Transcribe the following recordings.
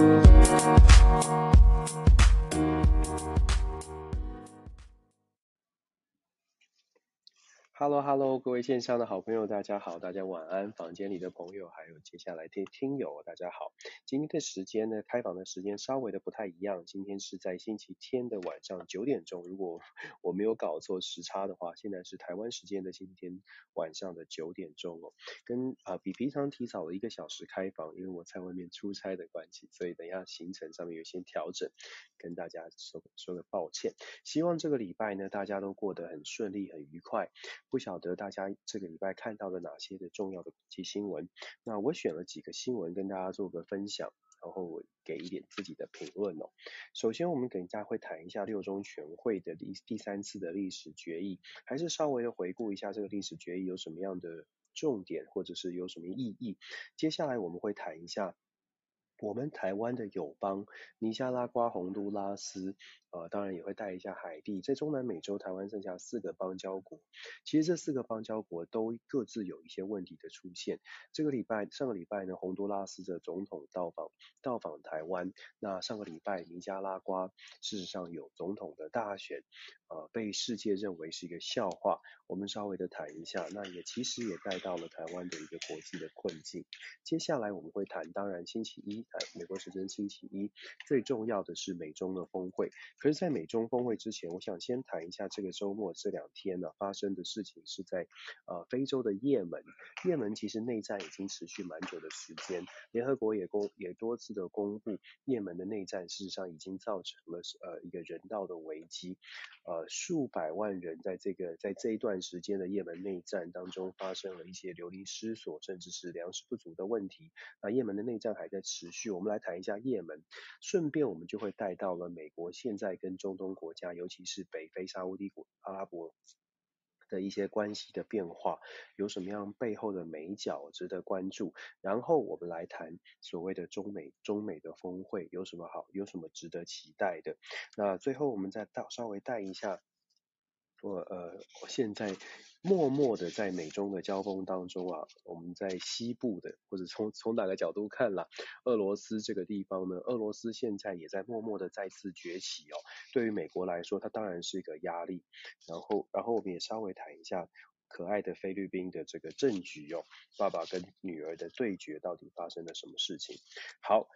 Thank you. Hello，Hello，各位线上的好朋友，大家好，大家晚安。房间里的朋友，还有接下来听听友，大家好。今天的时间呢，开房的时间稍微的不太一样。今天是在星期天的晚上九点钟，如果我没有搞错时差的话，现在是台湾时间的星期天晚上的九点钟哦，跟啊、比平常提早了一个小时开房，因为我在外面出差的关系，所以等一下行程上面有些调整，跟大家说说个抱歉。希望这个礼拜呢，大家都过得很顺利，很愉快。不晓得大家这个礼拜看到了哪些的重要的国际新闻？那我选了几个新闻跟大家做个分享，然后我给一点自己的评论哦。首先，我们等一下会谈一下六中全会的第第三次的历史决议，还是稍微的回顾一下这个历史决议有什么样的重点，或者是有什么意义。接下来我们会谈一下我们台湾的友邦尼加拉瓜、洪都拉斯。呃，当然也会带一下海地，在中南美洲，台湾剩下四个邦交国。其实这四个邦交国都各自有一些问题的出现。这个礼拜，上个礼拜呢，洪都拉斯的总统到访到访台湾。那上个礼拜，尼加拉瓜事实上有总统的大选，呃，被世界认为是一个笑话。我们稍微的谈一下，那也其实也带到了台湾的一个国际的困境。接下来我们会谈，当然星期一，呃，美国时间星期一，最重要的是美中的峰会。可是，在美中峰会之前，我想先谈一下这个周末这两天呢、发生的事情，是在呃非洲的也门。也门其实内战已经持续蛮久的时间，联合国也公也多次的公布，也门的内战事实上已经造成了呃一个人道的危机，呃数百万人在这个在这一段时间的也门内战当中发生了一些流离失所，甚至是粮食不足的问题。那也门的内战还在持续，我们来谈一下也门，顺便我们就会带到了美国现在。跟中东国家，尤其是北非沙乌地国阿拉伯的一些关系的变化，有什么样背后的美角值得关注？然后我们来谈所谓的中美中美的峰会有什么好，有什么值得期待的？那最后我们再到稍微带一下，呃，现在。默默的在美中的交锋当中啊，我们在西部的或者从从哪个角度看啦，俄罗斯这个地方呢，俄罗斯现在也在默默的再次崛起哦。对于美国来说，它当然是一个压力。然后，然后我们也稍微谈一下可爱的菲律宾的这个政局哦，爸爸跟女儿的对决到底发生了什么事情？好。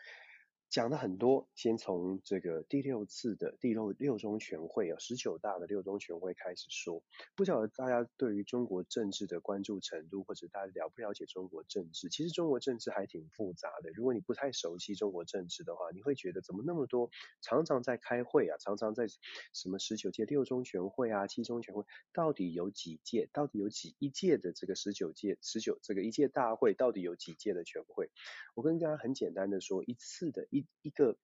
讲的很多，先从这个第六次的第六六中全会啊，十九大的六中全会开始说。不晓得大家对于中国政治的关注程度，或者大家了不了解中国政治？其实中国政治还挺复杂的。如果你不太熟悉中国政治的话，你会觉得怎么那么多，常常在开会啊，常常在什么十九届六中全会啊、七中全会，到底有几届？到底有几一届的这个十九届十九这个一届大会，到底有几届的全会？我跟大家很简单的说，一次的一。一个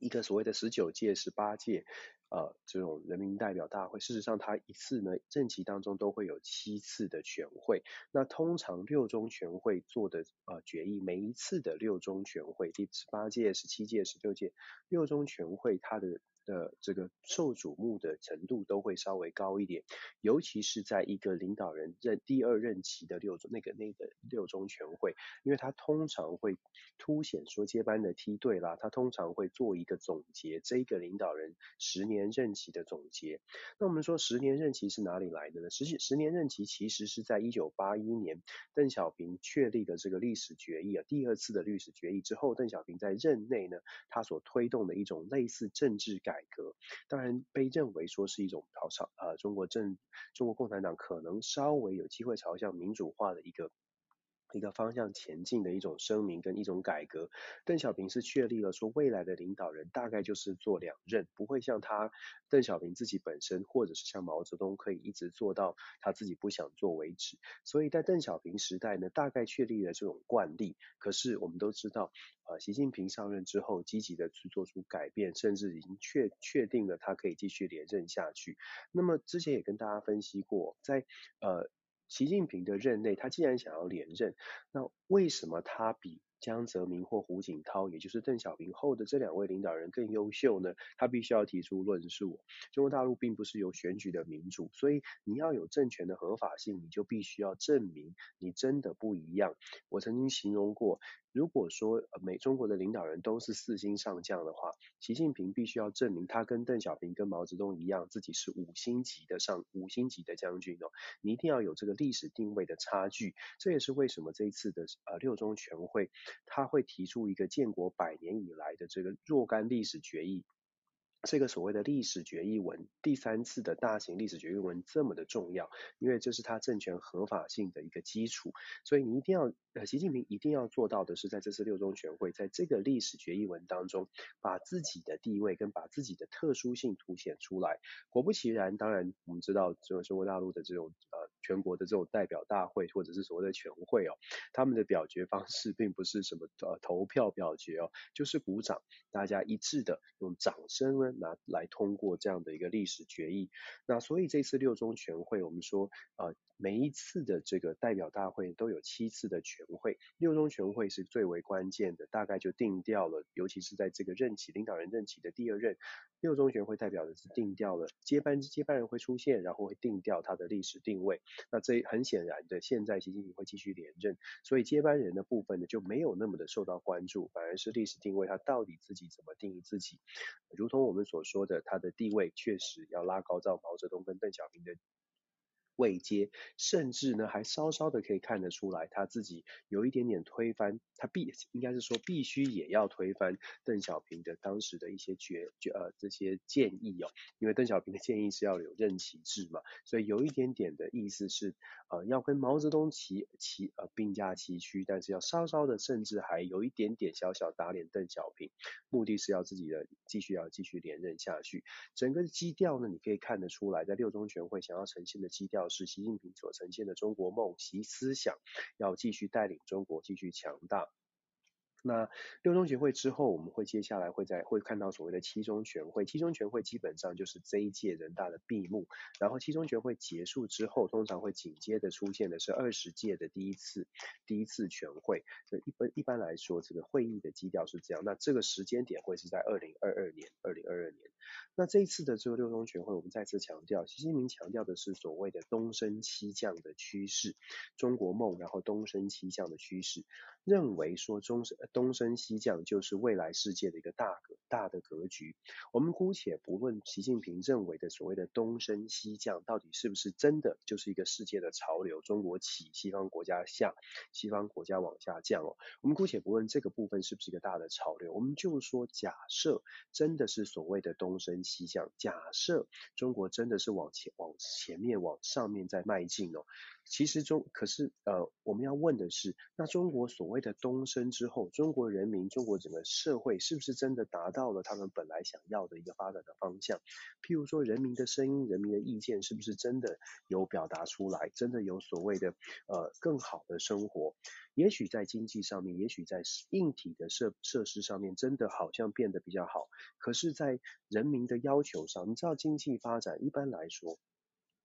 一个所谓的十九届、十八届，呃，这种人民代表大会，事实上它一次呢，任期当中都会有七次的全会。那通常六中全会做的呃决议，每一次的六中全会，第十八届、十七届、十六届六中全会，它的。的这个受瞩目的程度都会稍微高一点，尤其是在一个领导人任第二任期的六中那个那个六中全会，因为他通常会凸显说接班的梯队啦，他通常会做一个总结，这个领导人十年任期的总结。那我们说十年任期是哪里来的呢？十十年任期其实是在一九八一年邓小平确立的这个历史决议啊，第二次的历史决议之后，邓小平在任内呢，他所推动的一种类似政治改。改革当然被认为说是一种朝朝呃中国政中国共产党可能稍微有机会朝向民主化的一个一个方向前进的一种声明跟一种改革。邓小平是确立了说未来的领导人大概就是做两任，不会像他邓小平自己本身或者是像毛泽东可以一直做到他自己不想做为止。所以在邓小平时代呢，大概确立了这种惯例。可是我们都知道。呃，习近平上任之后，积极的去做出改变，甚至已经确确定了他可以继续连任下去。那么之前也跟大家分析过，在呃习近平的任内，他既然想要连任，那为什么他比江泽民或胡锦涛，也就是邓小平后的这两位领导人更优秀呢？他必须要提出论述。中国大陆并不是有选举的民主，所以你要有政权的合法性，你就必须要证明你真的不一样。我曾经形容过。如果说呃美中国的领导人都是四星上将的话，习近平必须要证明他跟邓小平跟毛泽东一样，自己是五星级的上五星级的将军哦，你一定要有这个历史定位的差距，这也是为什么这一次的呃六中全会他会提出一个建国百年以来的这个若干历史决议。这个所谓的历史决议文，第三次的大型历史决议文这么的重要，因为这是他政权合法性的一个基础，所以你一定要，呃，习近平一定要做到的是，在这次六中全会，在这个历史决议文当中，把自己的地位跟把自己的特殊性凸显出来。果不其然，当然我们知道，这种中国大陆的这种呃全国的这种代表大会或者是所谓的全会哦，他们的表决方式并不是什么呃投票表决哦，就是鼓掌，大家一致的用掌声呢。拿来通过这样的一个历史决议，那所以这次六中全会，我们说呃每一次的这个代表大会都有七次的全会，六中全会是最为关键的，大概就定调了，尤其是在这个任期领导人任期的第二任，六中全会代表的是定调了接班接班人会出现，然后会定调他的历史定位。那这很显然的，现在习近平会继续连任，所以接班人的部分呢就没有那么的受到关注，反而是历史定位他到底自己怎么定义自己，如同我们。所说的他的地位确实要拉高到毛泽东跟邓小平的位阶，甚至呢还稍稍的可以看得出来，他自己有一点点推翻，他必应该是说必须也要推翻邓小平的当时的一些决决呃这些建议哦，因为邓小平的建议是要有任期制嘛，所以有一点点的意思是呃要跟毛泽东齐齐呃并驾齐驱，但是要稍稍的甚至还有一点点小小打脸邓小平，目的是要自己的继续要继续连任下去，整个基调呢你可以看得出来，在六中全会想要呈现的基调。是习近平所呈现的中国梦，及思想要继续带领中国继续强大。那六中全会之后，我们会接下来会在会看到所谓的七中全会。七中全会基本上就是这一届人大的闭幕。然后七中全会结束之后，通常会紧接着出现的是二十届的第一次第一次全会。一般一般来说，这个会议的基调是这样。那这个时间点会是在二零二二年，二零二二年。那这一次的这个六中全会，我们再次强调，习近平强调的是所谓的东升西降的趋势，中国梦，然后东升西降的趋势，认为说中东升西降就是未来世界的一个大格大的格局。我们姑且不论习近平认为的所谓的东升西降到底是不是真的就是一个世界的潮流，中国起，西方国家下，西方国家往下降哦。我们姑且不论这个部分是不是一个大的潮流，我们就说假设真的是所谓的东升西降，假设中国真的是往前往前面往上面在迈进哦。其实中可是呃，我们要问的是，那中国所谓的东升之后，中国人民、中国整个社会是不是真的达到了他们本来想要的一个发展的方向？譬如说，人民的声音、人民的意见是不是真的有表达出来？真的有所谓的呃更好的生活？也许在经济上面，也许在硬体的设设施上面，真的好像变得比较好。可是，在人民的要求上，你知道经济发展一般来说。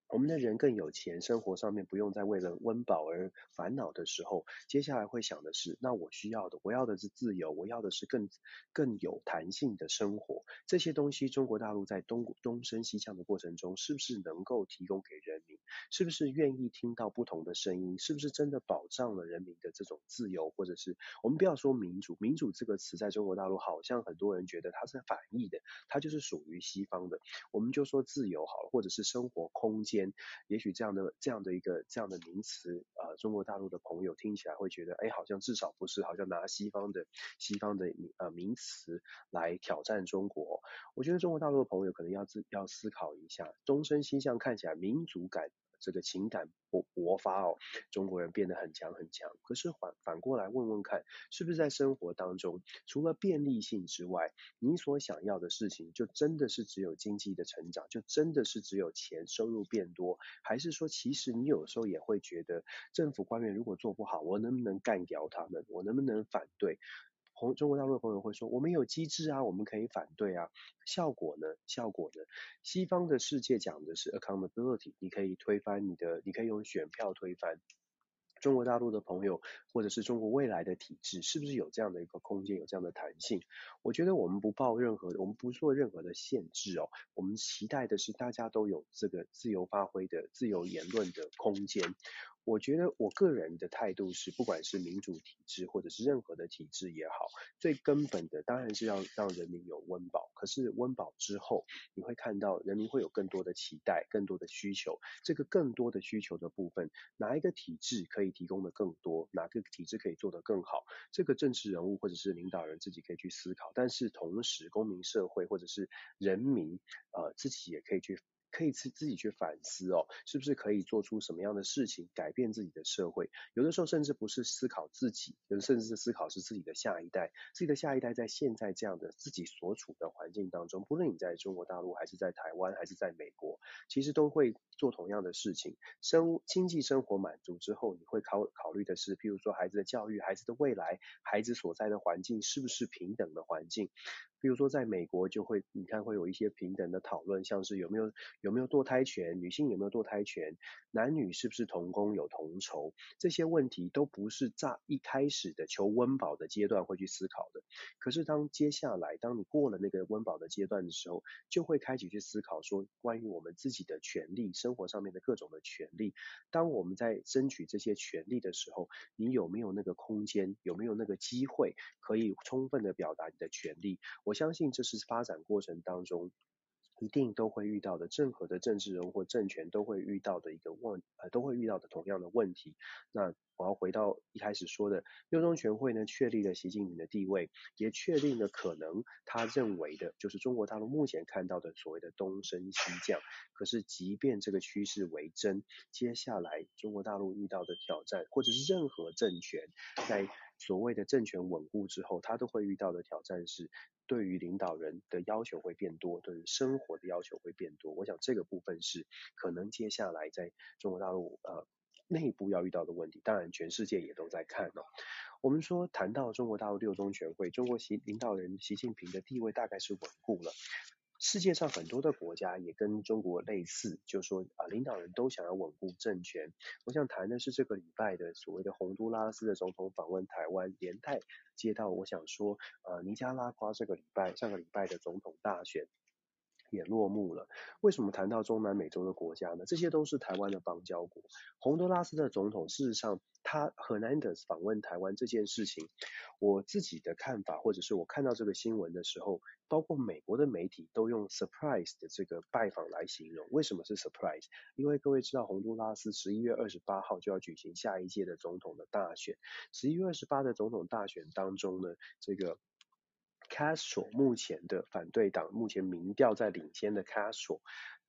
我们的人更有钱，生活上面不用再为了温饱而烦恼的时候，接下来会想的是，那我需要的，我要的是自由，我要的是更更有弹性的生活。这些东西，中国大陆在东东升西降的过程中，是不是能够提供给人民？是不是愿意听到不同的声音？是不是真的保障了人民的这种自由？或者是我们不要说民主，民主这个词在中国大陆好像很多人觉得它是反义的，它就是属于西方的。我们就说自由好了，或者是生活空间。也许这样的这样的一个这样的名词，呃，中国大陆的朋友听起来会觉得，哎，好像至少不是，好像拿西方的西方的呃名词来挑战中国。我觉得中国大陆的朋友可能要自要思考一下，东升西向看起来民族感。这个情感勃勃发哦，中国人变得很强很强。可是反反过来问问看，是不是在生活当中，除了便利性之外，你所想要的事情，就真的是只有经济的成长，就真的是只有钱收入变多，还是说，其实你有时候也会觉得，政府官员如果做不好，我能不能干掉他们？我能不能反对？中国大陆的朋友会说，我们有机制啊，我们可以反对啊。效果呢？效果呢？西方的世界讲的是 accountability，你可以推翻你的，你可以用选票推翻。中国大陆的朋友，或者是中国未来的体制，是不是有这样的一个空间，有这样的弹性？我觉得我们不抱任何，我们不做任何的限制哦。我们期待的是大家都有这个自由发挥的、自由言论的空间。我觉得我个人的态度是，不管是民主体制或者是任何的体制也好，最根本的当然是要让人民有温饱。可是温饱之后，你会看到人民会有更多的期待、更多的需求。这个更多的需求的部分，哪一个体制可以提供的更多？哪个体制可以做得更好？这个政治人物或者是领导人自己可以去思考。但是同时，公民社会或者是人民，呃，自己也可以去。可以自自己去反思哦，是不是可以做出什么样的事情改变自己的社会？有的时候甚至不是思考自己，有的甚至是思考是自己的下一代，自己的下一代在现在这样的自己所处的环境当中，不论你在中国大陆还是在台湾还是在美国，其实都会做同样的事情。生经济生活满足之后，你会考考虑的是，譬如说孩子的教育、孩子的未来、孩子所在的环境是不是平等的环境？比如说，在美国就会，你看会有一些平等的讨论，像是有没有有没有堕胎权，女性有没有堕胎权，男女是不是同工有同酬，这些问题都不是在一开始的求温饱的阶段会去思考的。可是当接下来，当你过了那个温饱的阶段的时候，就会开始去思考说，关于我们自己的权利，生活上面的各种的权利。当我们在争取这些权利的时候，你有没有那个空间，有没有那个机会，可以充分的表达你的权利？我相信这是发展过程当中一定都会遇到的，任何的政治人物或政权都会遇到的一个问，呃，都会遇到的同样的问题。那我要回到一开始说的，六中全会呢，确立了习近平的地位，也确定了可能他认为的就是中国大陆目前看到的所谓的东升西降。可是即便这个趋势为真，接下来中国大陆遇到的挑战，或者是任何政权在所谓的政权稳固之后，他都会遇到的挑战是，对于领导人的要求会变多，对于生活的要求会变多。我想这个部分是可能接下来在中国大陆呃内部要遇到的问题。当然，全世界也都在看哦。我们说谈到中国大陆六中全会，中国习领导人习近平的地位大概是稳固了。世界上很多的国家也跟中国类似，就说啊，领导人都想要稳固政权。我想谈的是这个礼拜的所谓的洪都拉斯的总统访问台湾，连带接到我想说，呃，尼加拉瓜这个礼拜上个礼拜的总统大选。也落幕了。为什么谈到中南美洲的国家呢？这些都是台湾的邦交国。洪都拉斯的总统，事实上，他 Hernandez 访问台湾这件事情，我自己的看法，或者是我看到这个新闻的时候，包括美国的媒体都用 surprise 的这个拜访来形容。为什么是 surprise？因为各位知道，洪都拉斯十一月二十八号就要举行下一届的总统的大选。十一月二十八的总统大选当中呢，这个。Cas 目前的反对党，目前民调在领先的 cas。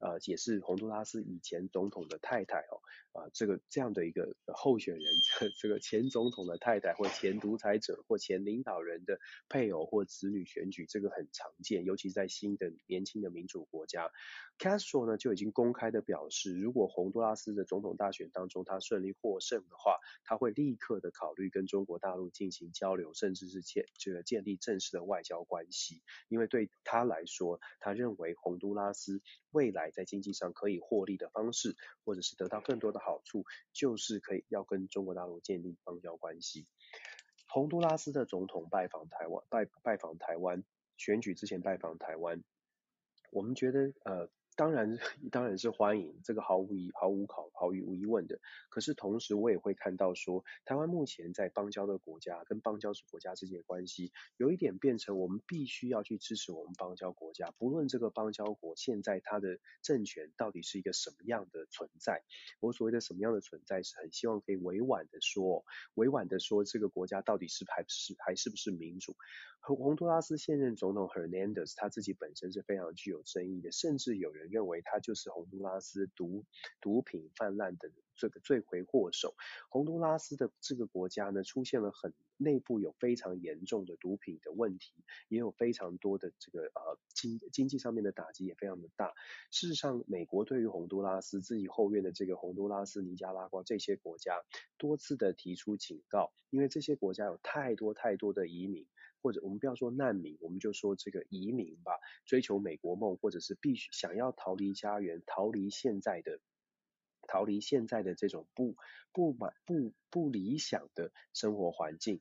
呃，也是洪都拉斯以前总统的太太哦，啊、呃，这个这样的一个候选人，这这个前总统的太太或前独裁者或前领导人的配偶或子女选举，这个很常见，尤其在新的年轻的民主国家。Castro 呢就已经公开的表示，如果洪都拉斯的总统大选当中他顺利获胜的话，他会立刻的考虑跟中国大陆进行交流，甚至是建这个建立正式的外交关系，因为对他来说，他认为洪都拉斯未来。在经济上可以获利的方式，或者是得到更多的好处，就是可以要跟中国大陆建立邦交关系。洪都拉斯的总统拜访台湾，拜拜访台湾，选举之前拜访台湾，我们觉得呃。当然，当然是欢迎，这个毫无疑、毫无考、毫无疑问的。可是同时，我也会看到说，台湾目前在邦交的国家跟邦交国家之间的关系，有一点变成我们必须要去支持我们邦交国家，不论这个邦交国现在它的政权到底是一个什么样的存在。我所谓的什么样的存在，是很希望可以委婉的说，委婉的说，这个国家到底是还是还是不是民主。洪都拉斯现任总统 Hernandez 他自己本身是非常具有争议的，甚至有人认为他就是洪都拉斯毒毒品泛滥的这个罪魁祸首。洪都拉斯的这个国家呢，出现了很内部有非常严重的毒品的问题，也有非常多的这个呃经经济上面的打击也非常的大。事实上，美国对于洪都拉斯自己后院的这个洪都拉斯、尼加拉瓜这些国家多次的提出警告，因为这些国家有太多太多的移民。或者我们不要说难民，我们就说这个移民吧，追求美国梦，或者是必须想要逃离家园，逃离现在的，逃离现在的这种不不满不不理想的生活环境。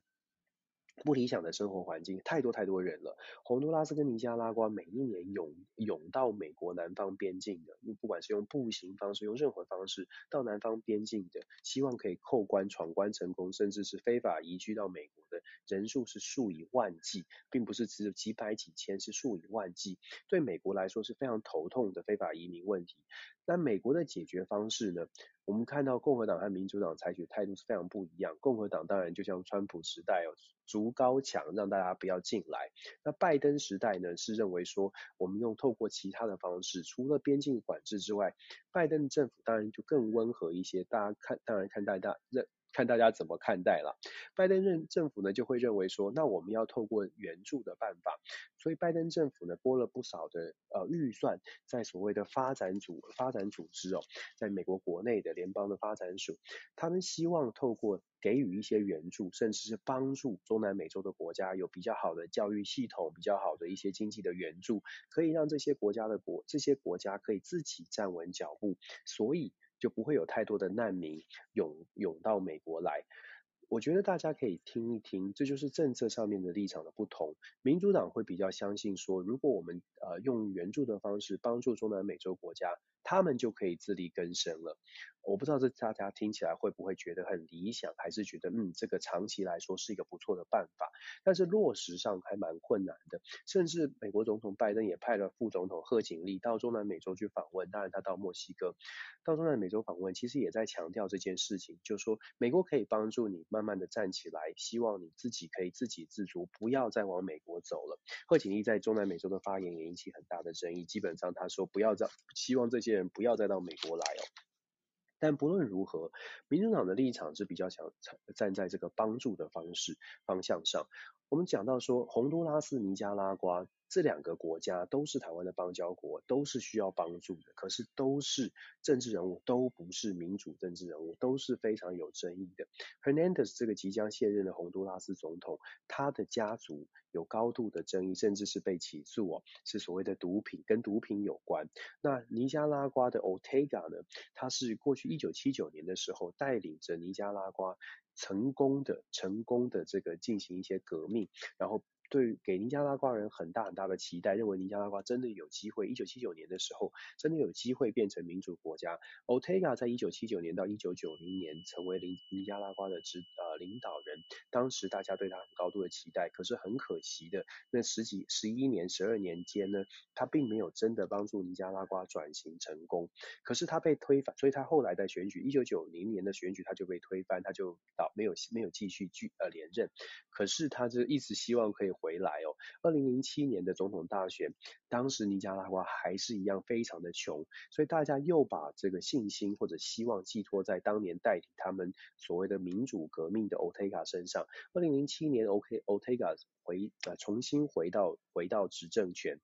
不理想的生活环境，太多太多人了。洪都拉斯跟尼加拉瓜每一年涌涌到美国南方边境的，不管是用步行方式，用任何方式到南方边境的，希望可以扣关闯关成功，甚至是非法移居到美国的人数是数以万计，并不是只有几百几千，是数以万计。对美国来说是非常头痛的非法移民问题。那美国的解决方式呢？我们看到共和党和民主党采取的态度是非常不一样。共和党当然就像川普时代哦，筑高墙让大家不要进来。那拜登时代呢，是认为说我们用透过其他的方式，除了边境管制之外，拜登政府当然就更温和一些。大家看，当然看大家认。看大家怎么看待了。拜登政政府呢，就会认为说，那我们要透过援助的办法，所以拜登政府呢拨了不少的呃预算在所谓的发展组发展组织哦，在美国国内的联邦的发展署，他们希望透过给予一些援助，甚至是帮助中南美洲的国家有比较好的教育系统，比较好的一些经济的援助，可以让这些国家的国这些国家可以自己站稳脚步，所以。就不会有太多的难民涌涌到美国来。我觉得大家可以听一听，这就是政策上面的立场的不同。民主党会比较相信说，如果我们呃用援助的方式帮助中南美洲国家，他们就可以自力更生了。我不知道这大家听起来会不会觉得很理想，还是觉得嗯，这个长期来说是一个不错的办法，但是落实上还蛮困难的。甚至美国总统拜登也派了副总统贺锦丽到中南美洲去访问，当然他到墨西哥，到中南美洲访问，其实也在强调这件事情，就是说美国可以帮助你慢慢的站起来，希望你自己可以自给自足，不要再往美国走了。贺锦丽在中南美洲的发言也引起很大的争议，基本上他说不要再，希望这些人不要再到美国来哦。但不论如何，民主党的立场是比较想站在这个帮助的方式方向上。我们讲到说，洪都拉斯、尼加拉瓜。这两个国家都是台湾的邦交国，都是需要帮助的，可是都是政治人物，都不是民主政治人物，都是非常有争议的。Hernandez 这个即将卸任的洪都拉斯总统，他的家族有高度的争议，甚至是被起诉哦，是所谓的毒品，跟毒品有关。那尼加拉瓜的 Otega 呢，他是过去一九七九年的时候，带领着尼加拉瓜成功的、成功的这个进行一些革命，然后。对，给尼加拉瓜人很大很大的期待，认为尼加拉瓜真的有机会。一九七九年的时候，真的有机会变成民主国家。Otega 在一九七九年到一九九零年成为尼尼加拉瓜的指呃领导人，当时大家对他很高度的期待。可是很可惜的，那十几十一年、十二年间呢，他并没有真的帮助尼加拉瓜转型成功。可是他被推翻，所以他后来在选举一九九零年的选举他就被推翻，他就倒没有没有继续继呃连任。可是他就一直希望可以。回来哦，二零零七年的总统大选，当时尼加拉瓜还是一样非常的穷，所以大家又把这个信心或者希望寄托在当年代替他们所谓的民主革命的 Otega 身上。二零零七年，OK Otega 回呃重新回到回到执政权。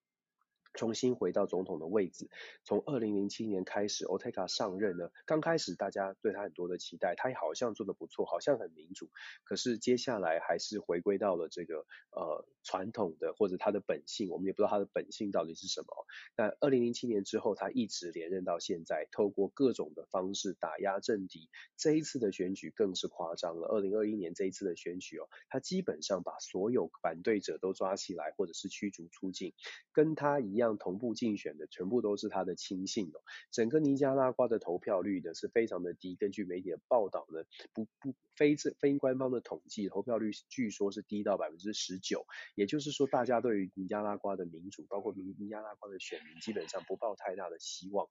重新回到总统的位置，从二零零七年开始，Otega 上任呢，刚开始大家对他很多的期待，他也好像做的不错，好像很民主，可是接下来还是回归到了这个呃传统的或者他的本性，我们也不知道他的本性到底是什么。但二零零七年之后，他一直连任到现在，透过各种的方式打压政敌。这一次的选举更是夸张了，二零二一年这一次的选举哦，他基本上把所有反对者都抓起来，或者是驱逐出境，跟他一样。同步竞选的全部都是他的亲信哦，整个尼加拉瓜的投票率呢是非常的低，根据媒体的报道呢，不不非非官方的统计，投票率据说是低到百分之十九，也就是说大家对于尼加拉瓜的民主，包括尼尼加拉瓜的选民，基本上不抱太大的希望。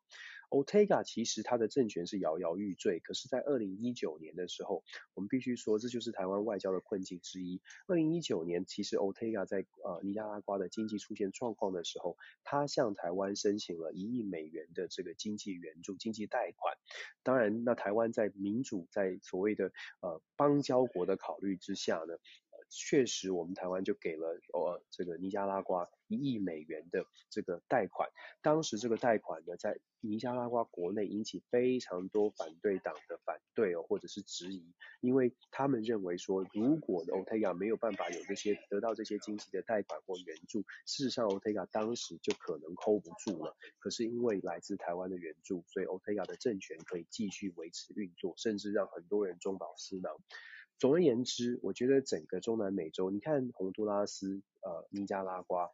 Otega 其实他的政权是摇摇欲坠，可是，在二零一九年的时候，我们必须说这就是台湾外交的困境之一。二零一九年，其实 Otega 在呃尼加拉瓜的经济出现状况的时候，他向台湾申请了一亿美元的这个经济援助、经济贷款。当然，那台湾在民主、在所谓的呃邦交国的考虑之下呢，确实，我们台湾就给了呃这个尼加拉瓜一亿美元的这个贷款。当时这个贷款呢，在尼加拉瓜国内引起非常多反对党的反对哦，或者是质疑，因为他们认为说，如果 Ortega 没有办法有这些得到这些经济的贷款或援助，事实上 Ortega 当时就可能 hold 不住了。可是因为来自台湾的援助，所以 Ortega 的政权可以继续维持运作，甚至让很多人中饱私囊。总而言之，我觉得整个中南美洲，你看洪都拉斯、呃尼加拉瓜。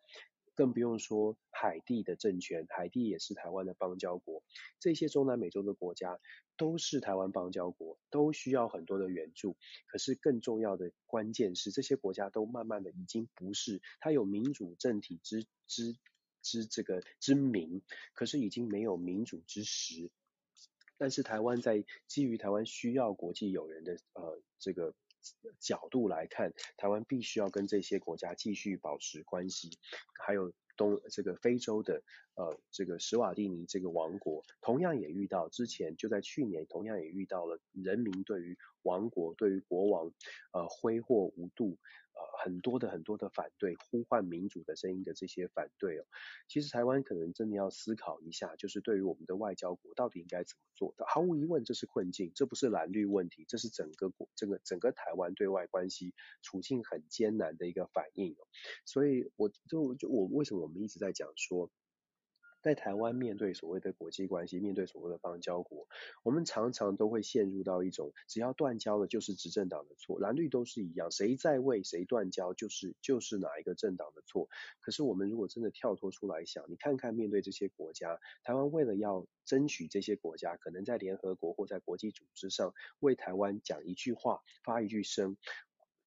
更不用说海地的政权，海地也是台湾的邦交国。这些中南美洲的国家都是台湾邦交国，都需要很多的援助。可是更重要的关键是，这些国家都慢慢的已经不是，它有民主政体之之之这个之名，可是已经没有民主之实。但是台湾在基于台湾需要国际友人的呃这个角度来看，台湾必须要跟这些国家继续保持关系，还有东这个非洲的呃这个史瓦蒂尼这个王国，同样也遇到之前就在去年，同样也遇到了人民对于王国对于国王呃挥霍无度。很多的很多的反对，呼唤民主的声音的这些反对哦，其实台湾可能真的要思考一下，就是对于我们的外交国到底应该怎么做的。毫无疑问，这是困境，这不是蓝绿问题，这是整个国这个整个台湾对外关系处境很艰难的一个反应哦。所以我就就我为什么我们一直在讲说。在台湾面对所谓的国际关系，面对所谓的邦交国，我们常常都会陷入到一种，只要断交了就是执政党的错，蓝绿都是一样，谁在位谁断交就是就是哪一个政党的错。可是我们如果真的跳脱出来想，你看看面对这些国家，台湾为了要争取这些国家，可能在联合国或在国际组织上为台湾讲一句话，发一句声。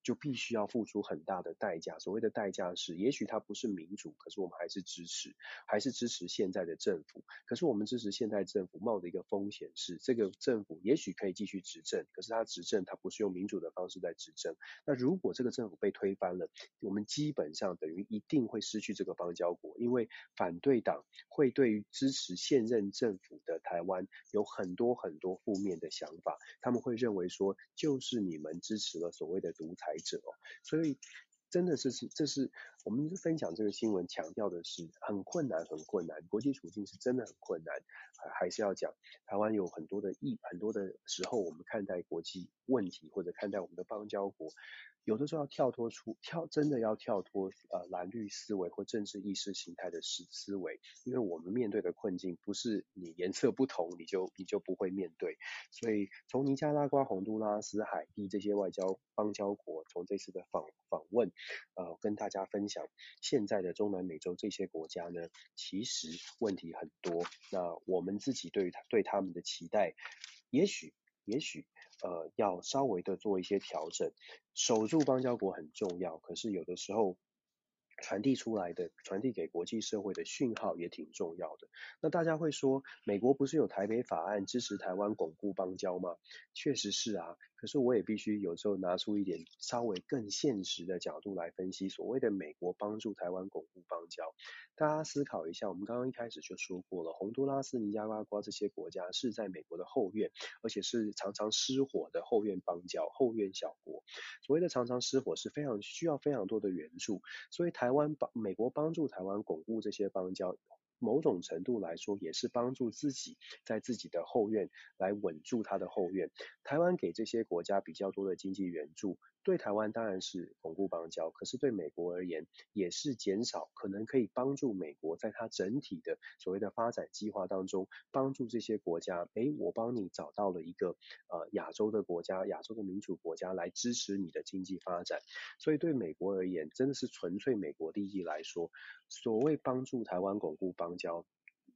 就必须要付出很大的代价。所谓的代价是，也许它不是民主，可是我们还是支持，还是支持现在的政府。可是我们支持现在政府冒的一个风险是，这个政府也许可以继续执政，可是他执政他不是用民主的方式在执政。那如果这个政府被推翻了，我们基本上等于一定会失去这个邦交国，因为反对党会对于支持现任政府的台湾有很多很多负面的想法，他们会认为说，就是你们支持了所谓的独裁者，所以真的是是这是我们分享这个新闻强调的是很困难很困难，国际处境是真的很困难，还是要讲台湾有很多的意很多的时候，我们看待国际问题或者看待我们的邦交国。有的时候要跳脱出跳，真的要跳脱呃蓝绿思维或政治意识形态的思思维，因为我们面对的困境不是你颜色不同你就你就不会面对，所以从尼加拉瓜、洪都拉斯、海地这些外交邦交国，从这次的访访问，呃，跟大家分享现在的中南美洲这些国家呢，其实问题很多，那我们自己对于他对他们的期待，也许。也许呃要稍微的做一些调整，守住邦交国很重要，可是有的时候传递出来的、传递给国际社会的讯号也挺重要的。那大家会说，美国不是有台北法案支持台湾巩固邦交吗？确实是啊。可是我也必须有时候拿出一点稍微更现实的角度来分析所谓的美国帮助台湾巩固邦交。大家思考一下，我们刚刚一开始就说过了，洪都拉斯、尼加拉瓜这些国家是在美国的后院，而且是常常失火的后院邦交、后院小国。所谓的常常失火是非常需要非常多的援助，所以台湾帮美国帮助台湾巩固这些邦交。某种程度来说，也是帮助自己在自己的后院来稳住他的后院。台湾给这些国家比较多的经济援助。对台湾当然是巩固邦交，可是对美国而言也是减少，可能可以帮助美国在它整体的所谓的发展计划当中，帮助这些国家，诶，我帮你找到了一个呃亚洲的国家，亚洲的民主国家来支持你的经济发展，所以对美国而言，真的是纯粹美国利益来说，所谓帮助台湾巩固邦交，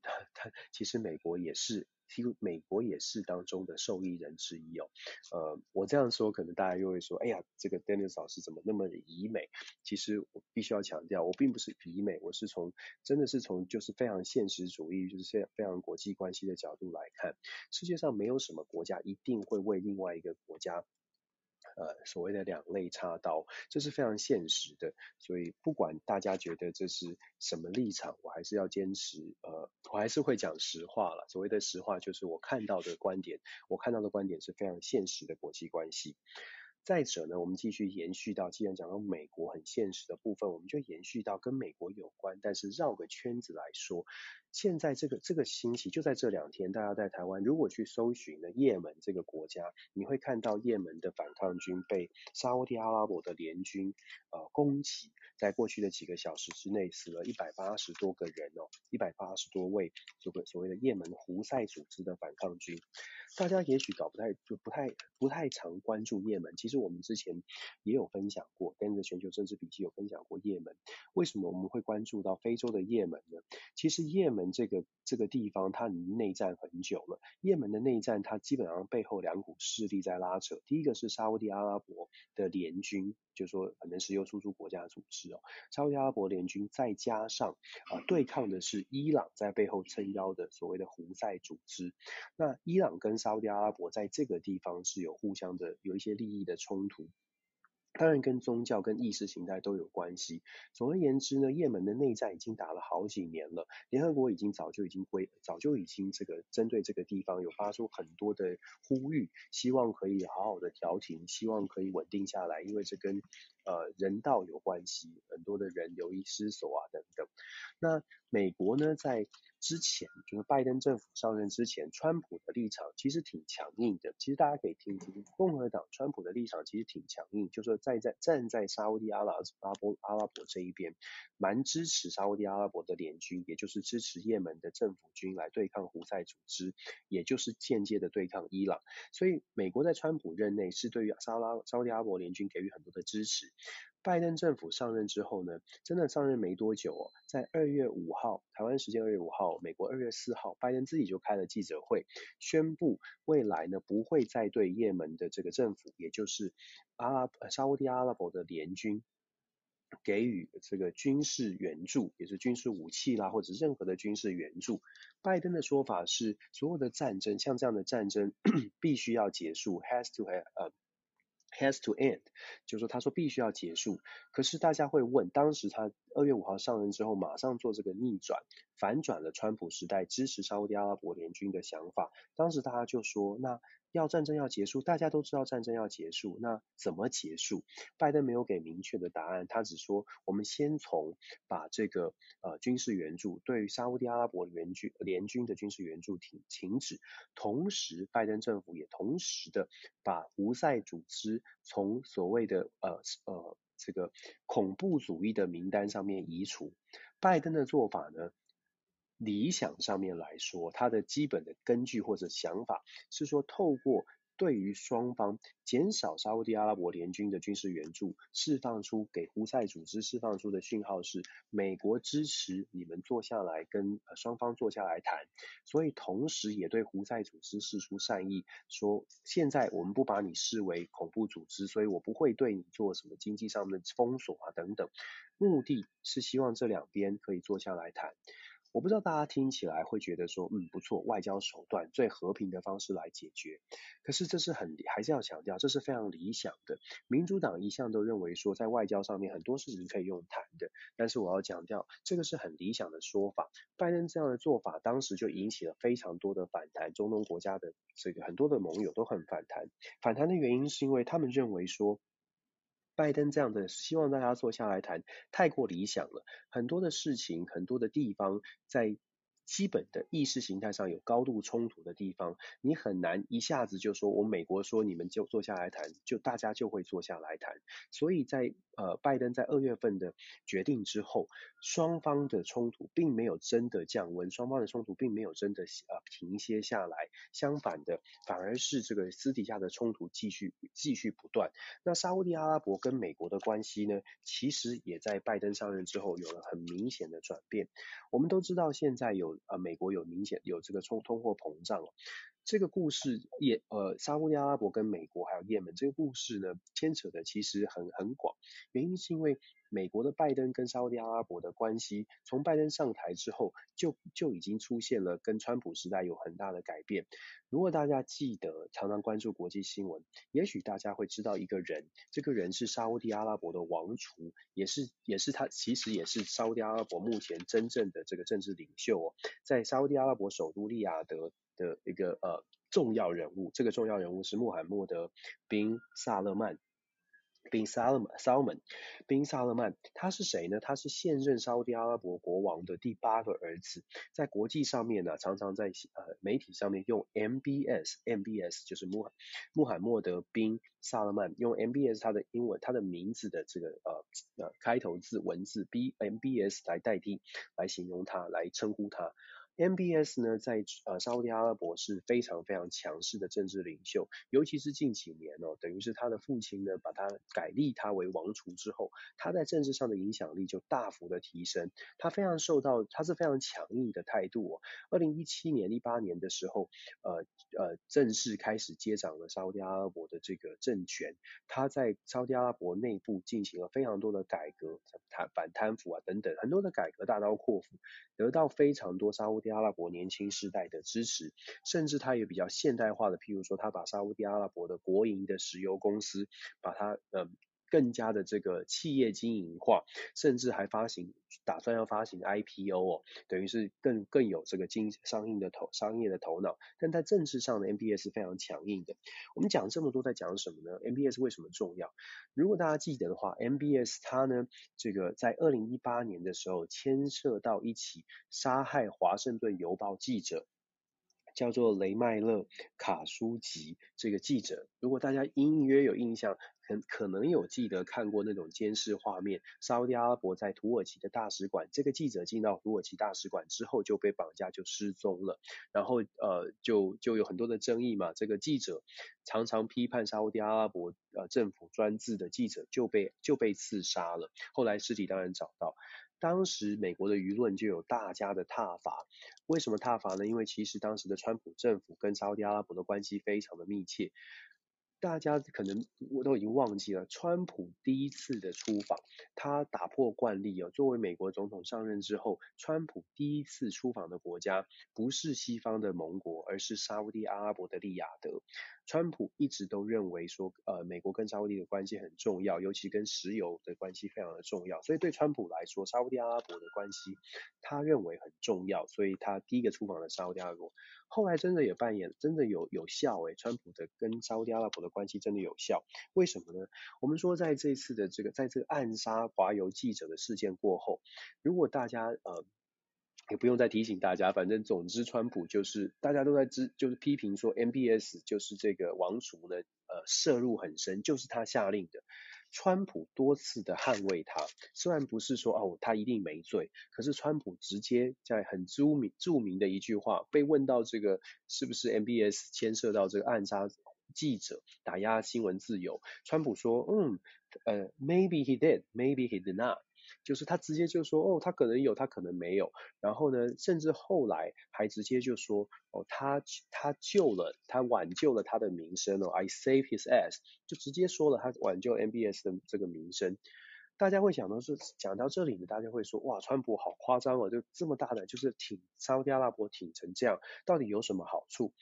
他其实美国也是。其实美国也是当中的受益人之一哦，呃，我这样说可能大家又会说，哎呀，这个 Dennis 老师怎么那么以美？其实我必须要强调，我并不是以美，我是从真的是从就是非常现实主义，就是非非常国际关系的角度来看，世界上没有什么国家一定会为另外一个国家。呃，所谓的两肋插刀，这是非常现实的。所以不管大家觉得这是什么立场，我还是要坚持。呃，我还是会讲实话了。所谓的实话，就是我看到的观点。我看到的观点是非常现实的国际关系。再者呢，我们继续延续到，既然讲到美国很现实的部分，我们就延续到跟美国有关，但是绕个圈子来说，现在这个这个星期就在这两天，大家在台湾如果去搜寻呢，也门这个国家，你会看到也门的反抗军被沙乌地阿拉伯的联军呃攻击，在过去的几个小时之内死了一百八十多个人哦，一百八十多位这个所谓的也门胡塞组织的反抗军，大家也许搞不太就不太不太常关注也门，其实。我们之前也有分享过，跟着全球政治笔记有分享过也门。为什么我们会关注到非洲的也门呢？其实也门这个这个地方它已经内战很久了。也门的内战它基本上背后两股势力在拉扯，第一个是沙乌地阿拉伯的联军，就说可能石油输出国家组织哦，沙乌地阿拉伯联军再加上啊、对抗的是伊朗在背后撑腰的所谓的胡塞组织。那伊朗跟沙乌地阿拉伯在这个地方是有互相的有一些利益的冲突。当然跟宗教跟意识形态都有关系。总而言之呢，也门的内战已经打了好几年了，联合国已经早就已经规早就已经这个针对这个地方有发出很多的呼吁，希望可以好好的调停，希望可以稳定下来，因为这跟呃人道有关系，很多的人流离失所啊等等。那美国呢，在之前就是拜登政府上任之前，川普的立场其实挺强硬的。其实大家可以听听，共和党川普的立场其实挺强硬，就是说在在站在沙乌地阿拉伯阿拉伯这一边，蛮支持沙乌地阿拉伯的联军，也就是支持也门的政府军来对抗胡塞组织，也就是间接的对抗伊朗。所以美国在川普任内是对于沙拉沙乌地阿拉伯联军给予很多的支持。拜登政府上任之后呢，真的上任没多久哦，在二月五号，台湾时间二月五号，美国二月四号，拜登自己就开了记者会，宣布未来呢不会再对也门的这个政府，也就是阿拉沙乌地阿拉伯的联军给予这个军事援助，也是军事武器啦，或者任何的军事援助。拜登的说法是，所有的战争，像这样的战争 必须要结束，has to have。Has to end，就是说他说必须要结束。可是大家会问，当时他二月五号上任之后，马上做这个逆转，反转了川普时代支持沙乌地阿拉伯联军的想法。当时大家就说，那。要战争要结束，大家都知道战争要结束，那怎么结束？拜登没有给明确的答案，他只说我们先从把这个呃军事援助对于沙乌地阿拉伯联军联军的军事援助停停止，同时拜登政府也同时的把胡塞组织从所谓的呃呃这个恐怖主义的名单上面移除。拜登的做法呢？理想上面来说，他的基本的根据或者想法是说，透过对于双方减少沙乌地阿拉伯联军的军事援助，释放出给胡塞组织释放出的讯号是，美国支持你们坐下来跟双方坐下来谈，所以同时也对胡塞组织释出善意，说现在我们不把你视为恐怖组织，所以我不会对你做什么经济上面的封锁啊等等，目的是希望这两边可以坐下来谈。我不知道大家听起来会觉得说，嗯，不错，外交手段最和平的方式来解决。可是这是很还是要强调，这是非常理想的。民主党一向都认为说，在外交上面很多事情可以用谈的。但是我要强调，这个是很理想的说法。拜登这样的做法，当时就引起了非常多的反弹，中东国家的这个很多的盟友都很反弹。反弹的原因是因为他们认为说。拜登这样的希望大家坐下来谈，太过理想了。很多的事情，很多的地方，在基本的意识形态上有高度冲突的地方，你很难一下子就说，我美国说你们就坐下来谈，就大家就会坐下来谈。所以在呃拜登在二月份的决定之后，双方的冲突并没有真的降温，双方的冲突并没有真的呃停歇下来，相反的反而是这个私底下的冲突继续继续不断。那沙乌地阿拉伯跟美国的关系呢，其实也在拜登上任之后有了很明显的转变。我们都知道现在有。啊，美国有明显有这个通通货膨胀哦，这个故事也呃，沙乌地阿拉伯跟美国还有也门这个故事呢，牵扯的其实很很广，原因是因为。美国的拜登跟沙乌地阿拉伯的关系，从拜登上台之后就就已经出现了跟川普时代有很大的改变。如果大家记得常常关注国际新闻，也许大家会知道一个人，这个人是沙乌地阿拉伯的王储，也是也是他其实也是沙乌地阿拉伯目前真正的这个政治领袖哦，在沙乌地阿拉伯首都利雅得的一个呃重要人物，这个重要人物是穆罕默德宾萨勒曼。宾萨勒曼，Salman，宾萨勒曼，他是谁呢？他是现任沙乌地阿拉伯国王的第八个儿子，在国际上面呢，常常在呃媒体上面用 MBS，MBS 就是穆罕穆罕默德宾萨勒曼，用 MBS 他的英文他的名字的这个呃呃开头字文字 B MBS 来代替来形容他，来称呼他。MBS 呢，在呃沙乌地阿拉伯是非常非常强势的政治领袖，尤其是近几年哦，等于是他的父亲呢，把他改立他为王储之后，他在政治上的影响力就大幅的提升，他非常受到，他是非常强硬的态度哦。二零一七年、一八年的时候，呃呃，正式开始接掌了沙乌地阿拉伯的这个政权，他在沙乌地阿拉伯内部进行了非常多的改革，反反贪腐啊等等，很多的改革大刀阔斧，得到非常多沙乌阿拉伯年轻世代的支持，甚至他也比较现代化的，譬如说他把沙乌地阿拉伯的国营的石油公司，把它呃。更加的这个企业经营化，甚至还发行，打算要发行 IPO 哦，等于是更更有这个经商业的头商业的头脑。但在政治上的，MBS 是非常强硬的。我们讲这么多在讲什么呢？MBS 为什么重要？如果大家记得的话，MBS 它呢，这个在二零一八年的时候牵涉到一起杀害华盛顿邮报记者，叫做雷麦勒卡舒吉这个记者。如果大家隐约有印象。可可能有记得看过那种监视画面，沙乌地阿拉伯在土耳其的大使馆，这个记者进到土耳其大使馆之后就被绑架就失踪了，然后呃就就有很多的争议嘛，这个记者常常批判沙乌地阿拉伯呃政府专制的记者就被就被刺杀了，后来尸体当然找到，当时美国的舆论就有大家的挞伐，为什么挞伐呢？因为其实当时的川普政府跟沙乌地阿拉伯的关系非常的密切。大家可能我都已经忘记了，川普第一次的出访，他打破惯例哦。作为美国总统上任之后，川普第一次出访的国家不是西方的盟国，而是沙乌地阿拉伯的利雅得。川普一直都认为说，呃，美国跟沙乌地的关系很重要，尤其跟石油的关系非常的重要。所以对川普来说，沙乌地阿拉伯的关系他认为很重要，所以他第一个出访了沙乌地阿拉伯。后来真的也扮演，真的有有效诶，川普的跟沙乌地阿拉伯的关系真的有效，为什么呢？我们说在这次的这个，在这个暗杀华邮记者的事件过后，如果大家呃，也不用再提醒大家，反正总之川普就是大家都在知，就是批评说 MBS 就是这个王储呢，呃，涉入很深，就是他下令的。川普多次的捍卫他，虽然不是说哦他一定没罪，可是川普直接在很著名著名的一句话，被问到这个是不是 MBS 牵涉到这个暗杀记者、打压新闻自由，川普说嗯呃 maybe he did，maybe he did not。就是他直接就说，哦，他可能有，他可能没有。然后呢，甚至后来还直接就说，哦，他他救了，他挽救了他的名声哦，I save his ass，就直接说了他挽救 MBS 的这个名声。大家会想到是讲到这里呢，大家会说，哇，川普好夸张哦，就这么大的，就是挺沙乌地阿拉伯挺成这样，到底有什么好处？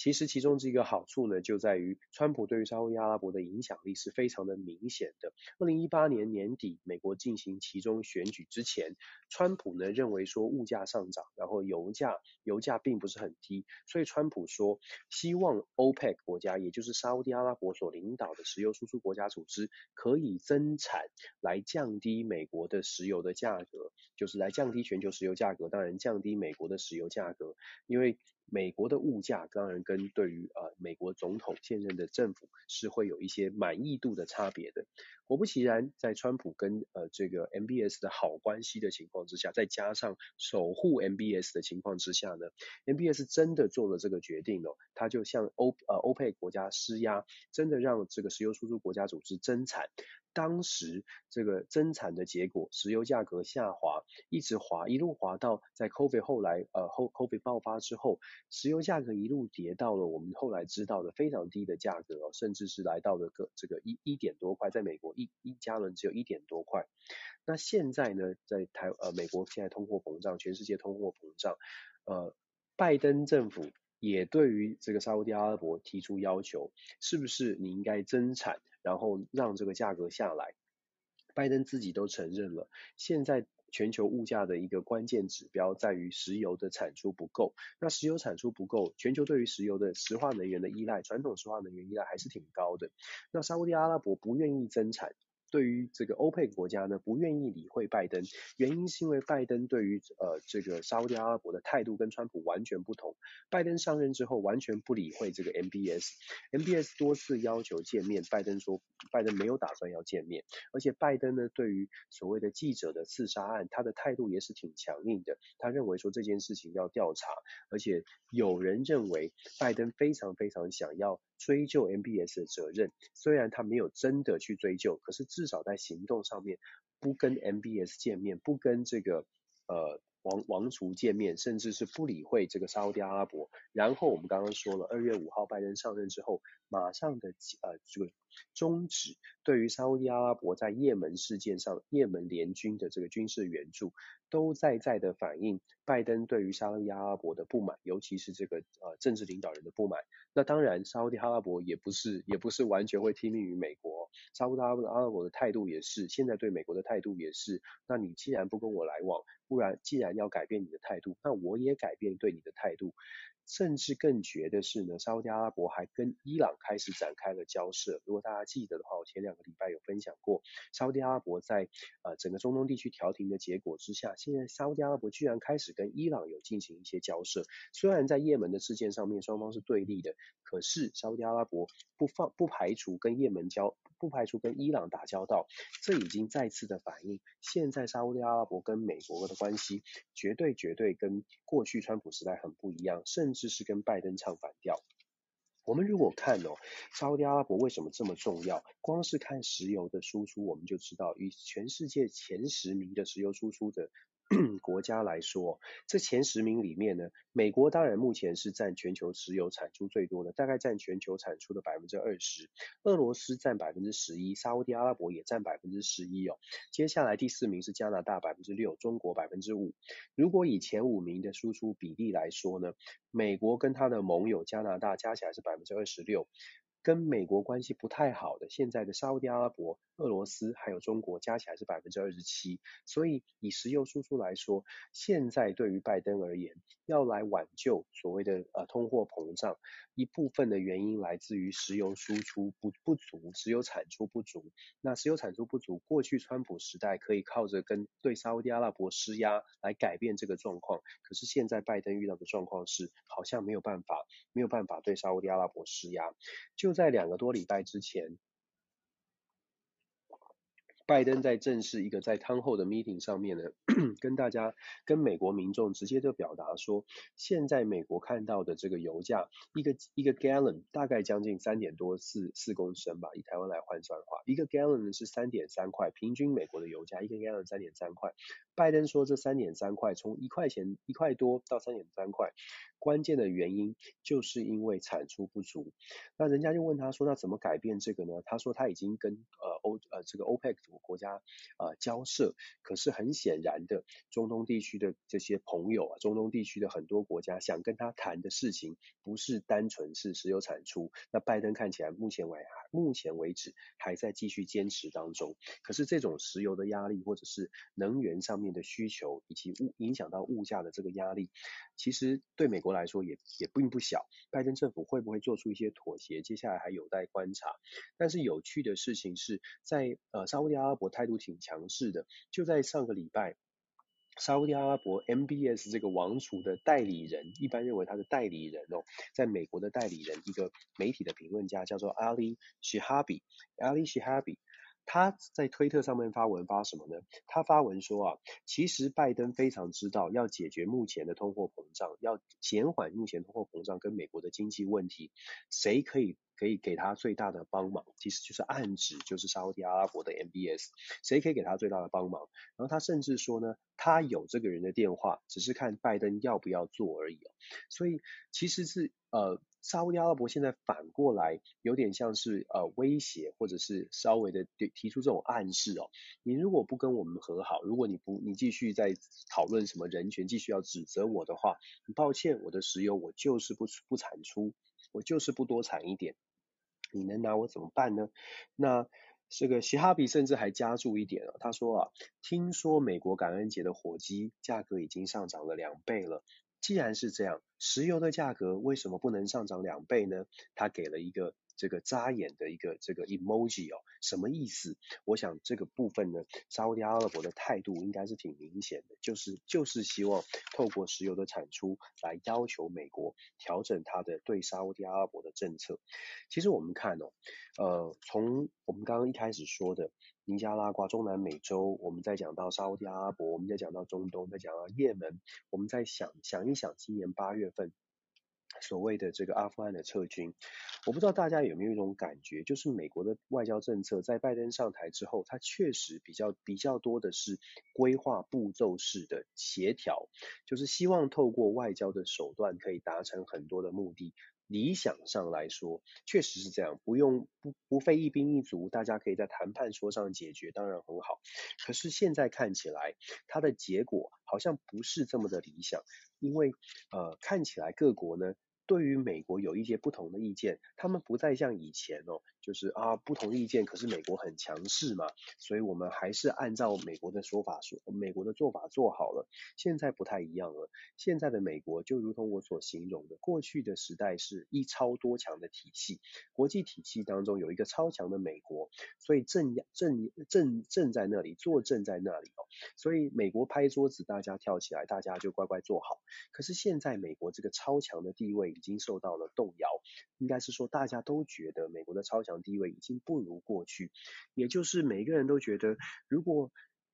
其实其中这个好处呢，就在于川普对于沙乌地阿拉伯的影响力是非常的明显的。二零一八年年底，美国进行其中选举之前，川普呢认为说物价上涨，然后油价油价并不是很低，所以川普说希望 OPEC 国家，也就是沙乌地阿拉伯所领导的石油输出国家组织，可以增产来降低美国的石油的价格，就是来降低全球石油价格，当然降低美国的石油价格，因为。美国的物价当然跟对于呃美国总统现任的政府是会有一些满意度的差别的。果不其然，在川普跟呃这个 MBS 的好关系的情况之下，再加上守护 MBS 的情况之下呢，MBS 真的做了这个决定哦，他就向欧呃欧佩国家施压，真的让这个石油输出国家组织增产。当时这个增产的结果，石油价格下滑，一直滑，一路滑到在 COVID 后来，呃后 COVID 爆发之后，石油价格一路跌到了我们后来知道的非常低的价格哦，甚至是来到了个这个一一点多块，在美国一一加仑只有一点多块。那现在呢，在台呃美国现在通货膨胀，全世界通货膨胀，呃拜登政府也对于这个沙乌地阿拉伯提出要求，是不是你应该增产？然后让这个价格下来，拜登自己都承认了。现在全球物价的一个关键指标在于石油的产出不够。那石油产出不够，全球对于石油的石化能源的依赖，传统石化能源依赖还是挺高的。那沙乌地阿拉伯不愿意增产，对于这个欧佩国家呢，不愿意理会拜登，原因是因为拜登对于呃这个沙乌地阿拉伯的态度跟川普完全不同。拜登上任之后完全不理会这个 MBS，MBS 多次要求见面，拜登说拜登没有打算要见面，而且拜登呢对于所谓的记者的刺杀案，他的态度也是挺强硬的，他认为说这件事情要调查，而且有人认为拜登非常非常想要追究 MBS 的责任，虽然他没有真的去追究，可是至少在行动上面不跟 MBS 见面，不跟这个呃。王王储见面，甚至是不理会这个沙乌地阿拉伯。然后我们刚刚说了，二月五号拜登上任之后，马上的呃这个终止对于沙乌地阿拉伯在也门事件上也门联军的这个军事援助，都在在的反映拜登对于沙乌地阿拉伯的不满，尤其是这个呃政治领导人的不满。那当然，沙乌地阿拉伯也不是也不是完全会听命于美国，沙乌地阿拉伯的态度也是，现在对美国的态度也是。那你既然不跟我来往，不然，既然要改变你的态度，那我也改变对你的态度。甚至更绝的是呢，沙乌地阿拉伯还跟伊朗开始展开了交涉。如果大家记得的话，我前两个礼拜有分享过，沙乌地阿拉伯在呃整个中东地区调停的结果之下，现在沙乌地阿拉伯居然开始跟伊朗有进行一些交涉。虽然在也门的事件上面双方是对立的，可是沙乌地阿拉伯不放不排除跟也门交。不排除跟伊朗打交道，这已经再次的反映，现在沙乌地阿拉伯跟美国的关系绝对绝对跟过去川普时代很不一样，甚甚至是跟拜登唱反调。我们如果看哦，沙特阿拉伯为什么这么重要？光是看石油的输出，我们就知道，与全世界前十名的石油输出的。国家来说，这前十名里面呢，美国当然目前是占全球石油产出最多的，大概占全球产出的百分之二十。俄罗斯占百分之十一，沙乌地阿拉伯也占百分之十一哦。接下来第四名是加拿大百分之六，中国百分之五。如果以前五名的输出比例来说呢，美国跟他的盟友加拿大加起来是百分之二十六。跟美国关系不太好的现在的沙乌地阿拉伯、俄罗斯还有中国加起来是百分之二十七，所以以石油输出来说，现在对于拜登而言，要来挽救所谓的呃通货膨胀，一部分的原因来自于石油输出不不足，石油产出不足。那石油产出不足，过去川普时代可以靠着跟对沙乌地阿拉伯施压来改变这个状况，可是现在拜登遇到的状况是，好像没有办法，没有办法对沙乌地阿拉伯施压，就。就在两个多礼拜之前，拜登在正式一个在汤后的 meeting 上面呢，跟大家跟美国民众直接就表达说，现在美国看到的这个油价，一个一个 gallon 大概将近三点多四四公升吧，以台湾来换算的话，一个 gallon 呢是三点三块，平均美国的油价一个 gallon 三点三块。拜登说这三点三块从一块钱一块多到三点三块，关键的原因就是因为产出不足。那人家就问他说，那怎么改变这个呢？他说他已经跟呃欧呃这个 OPEC 国家呃交涉，可是很显然的，中东地区的这些朋友啊，中东地区的很多国家想跟他谈的事情，不是单纯是石油产出。那拜登看起来目前为目前为止还在继续坚持当中。可是这种石油的压力，或者是能源上面的需求，以及物影响到物价的这个压力，其实对美国来说也也并不小。拜登政府会不会做出一些妥协？接下来还有待观察。但是有趣的事情是在呃沙乌地阿拉伯态度挺强势的，就在上个礼拜，沙乌地阿拉伯 MBS 这个王储的代理人，一般认为他的代理人哦，在美国的代理人，一个媒体的评论家叫做 Ali Shihabi，Ali Shihabi。他在推特上面发文发什么呢？他发文说啊，其实拜登非常知道要解决目前的通货膨胀，要减缓目前通货膨胀跟美国的经济问题，谁可以可以给他最大的帮忙？其实就是暗指就是沙乌地阿拉伯的 MBS，谁可以给他最大的帮忙？然后他甚至说呢，他有这个人的电话，只是看拜登要不要做而已。所以其实是呃。沙乌地阿拉伯现在反过来有点像是呃威胁，或者是稍微的提出这种暗示哦。你如果不跟我们和好，如果你不你继续在讨论什么人权，继续要指责我的话，很抱歉，我的石油我就是不不产出，我就是不多产一点，你能拿我怎么办呢？那这个希哈比甚至还加注一点啊，他说啊，听说美国感恩节的火鸡价格已经上涨了两倍了。既然是这样，石油的价格为什么不能上涨两倍呢？他给了一个这个扎眼的一个这个 emoji 哦，什么意思？我想这个部分呢，沙乌地阿拉伯的态度应该是挺明显的，就是就是希望透过石油的产出来要求美国调整它的对沙乌地阿拉伯的政策。其实我们看哦，呃，从我们刚刚一开始说的尼加拉瓜、中南美洲，我们再讲到沙乌地阿拉伯，我们再讲到中东，再讲到也门，我们再想想一想，今年八月份。所谓的这个阿富汗的撤军，我不知道大家有没有一种感觉，就是美国的外交政策在拜登上台之后，它确实比较比较多的是规划步骤式的协调，就是希望透过外交的手段可以达成很多的目的。理想上来说，确实是这样，不用不不费一兵一卒，大家可以在谈判桌上解决，当然很好。可是现在看起来，它的结果好像不是这么的理想，因为呃，看起来各国呢。对于美国有一些不同的意见，他们不再像以前哦，就是啊不同意见，可是美国很强势嘛，所以我们还是按照美国的说法说，美国的做法做好了。现在不太一样了，现在的美国就如同我所形容的，过去的时代是一超多强的体系，国际体系当中有一个超强的美国，所以正正正正在那里坐镇在那里哦，所以美国拍桌子，大家跳起来，大家就乖乖坐好。可是现在美国这个超强的地位。已经受到了动摇，应该是说大家都觉得美国的超强地位已经不如过去，也就是每个人都觉得，如果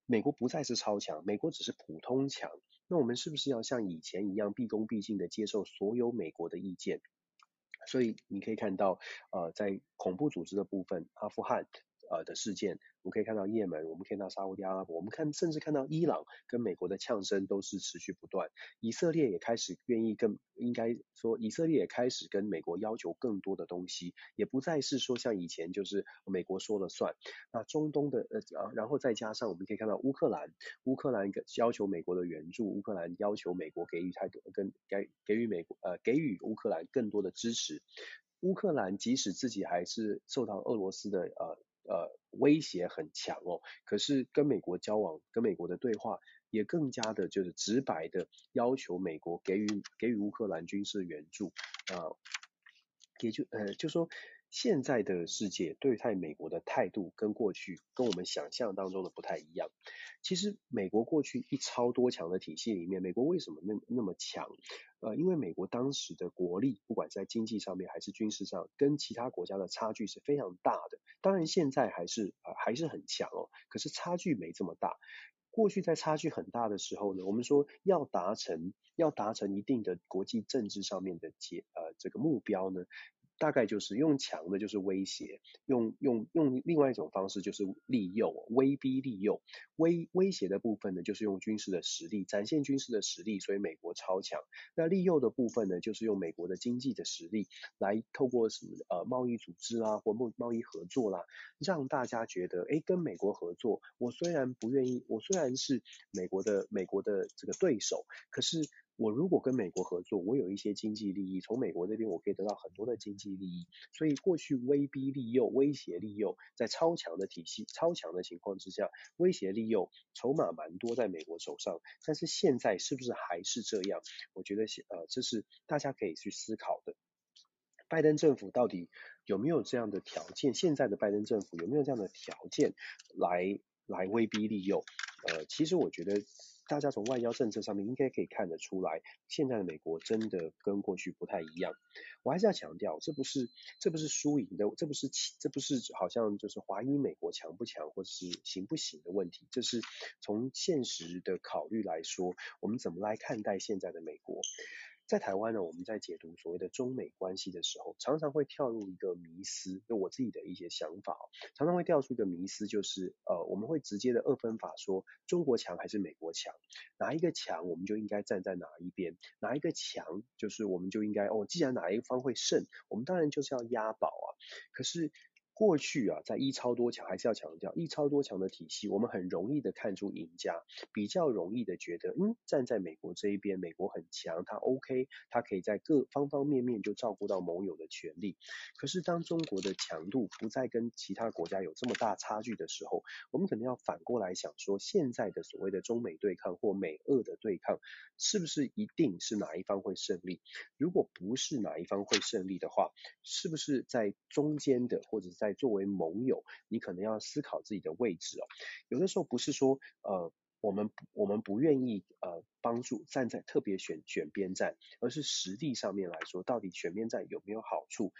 美国不再是超强，美国只是普通强，那我们是不是要像以前一样毕恭毕敬的接受所有美国的意见？所以你可以看到，呃，在恐怖组织的部分，阿富汗呃的事件。我们可以看到也门，我们可以看到沙乌地阿拉伯，我们看甚至看到伊朗跟美国的呛声都是持续不断。以色列也开始愿意跟，应该说以色列也开始跟美国要求更多的东西，也不再是说像以前就是美国说了算。那中东的呃，然后再加上我们可以看到乌克兰，乌克兰要求美国的援助，乌克兰要求美国给予太多，跟给给予美国呃给予乌克兰更多的支持。乌克兰即使自己还是受到俄罗斯的呃。呃，威胁很强哦，可是跟美国交往，跟美国的对话也更加的，就是直白的要求美国给予给予乌克兰军事援助啊，也就呃，就说。现在的世界对待美国的态度跟过去跟我们想象当中的不太一样。其实美国过去一超多强的体系里面，美国为什么那那么强？呃，因为美国当时的国力，不管在经济上面还是军事上，跟其他国家的差距是非常大的。当然现在还是呃还是很强哦，可是差距没这么大。过去在差距很大的时候呢，我们说要达成要达成一定的国际政治上面的结呃这个目标呢。大概就是用强的，就是威胁；用用用另外一种方式，就是利诱、威逼利诱。威威胁的部分呢，就是用军事的实力展现军事的实力，所以美国超强。那利诱的部分呢，就是用美国的经济的实力来透过什么呃贸易组织啦，或贸贸易合作啦，让大家觉得，哎，跟美国合作，我虽然不愿意，我虽然是美国的美国的这个对手，可是。我如果跟美国合作，我有一些经济利益，从美国这边我可以得到很多的经济利益。所以过去威逼利诱、威胁利诱，在超强的体系、超强的情况之下，威胁利诱筹码蛮多在美国手上。但是现在是不是还是这样？我觉得呃，这是大家可以去思考的。拜登政府到底有没有这样的条件？现在的拜登政府有没有这样的条件来来威逼利诱？呃，其实我觉得。大家从外交政策上面应该可以看得出来，现在的美国真的跟过去不太一样。我还是要强调，这不是这不是输赢的，这不是这不是好像就是怀疑美国强不强或者是行不行的问题，这是从现实的考虑来说，我们怎么来看待现在的美国。在台湾呢，我们在解读所谓的中美关系的时候，常常会跳入一个迷思，就我自己的一些想法，常常会跳出一个迷思，就是呃，我们会直接的二分法说，中国强还是美国强，哪一个强我们就应该站在哪一边，哪一个强就是我们就应该哦，既然哪一方会胜，我们当然就是要押宝啊，可是。过去啊，在一超多强还是要强调一超多强的体系，我们很容易的看出赢家，比较容易的觉得，嗯，站在美国这一边，美国很强，他 OK，他可以在各方方面面就照顾到盟友的权利。可是当中国的强度不再跟其他国家有这么大差距的时候，我们可能要反过来想说，现在的所谓的中美对抗或美俄的对抗，是不是一定是哪一方会胜利？如果不是哪一方会胜利的话，是不是在中间的或者在在作为盟友，你可能要思考自己的位置哦。有的时候不是说呃。我们我们不愿意呃帮助站在特别选选边站，而是实际上面来说，到底选边站有没有好处？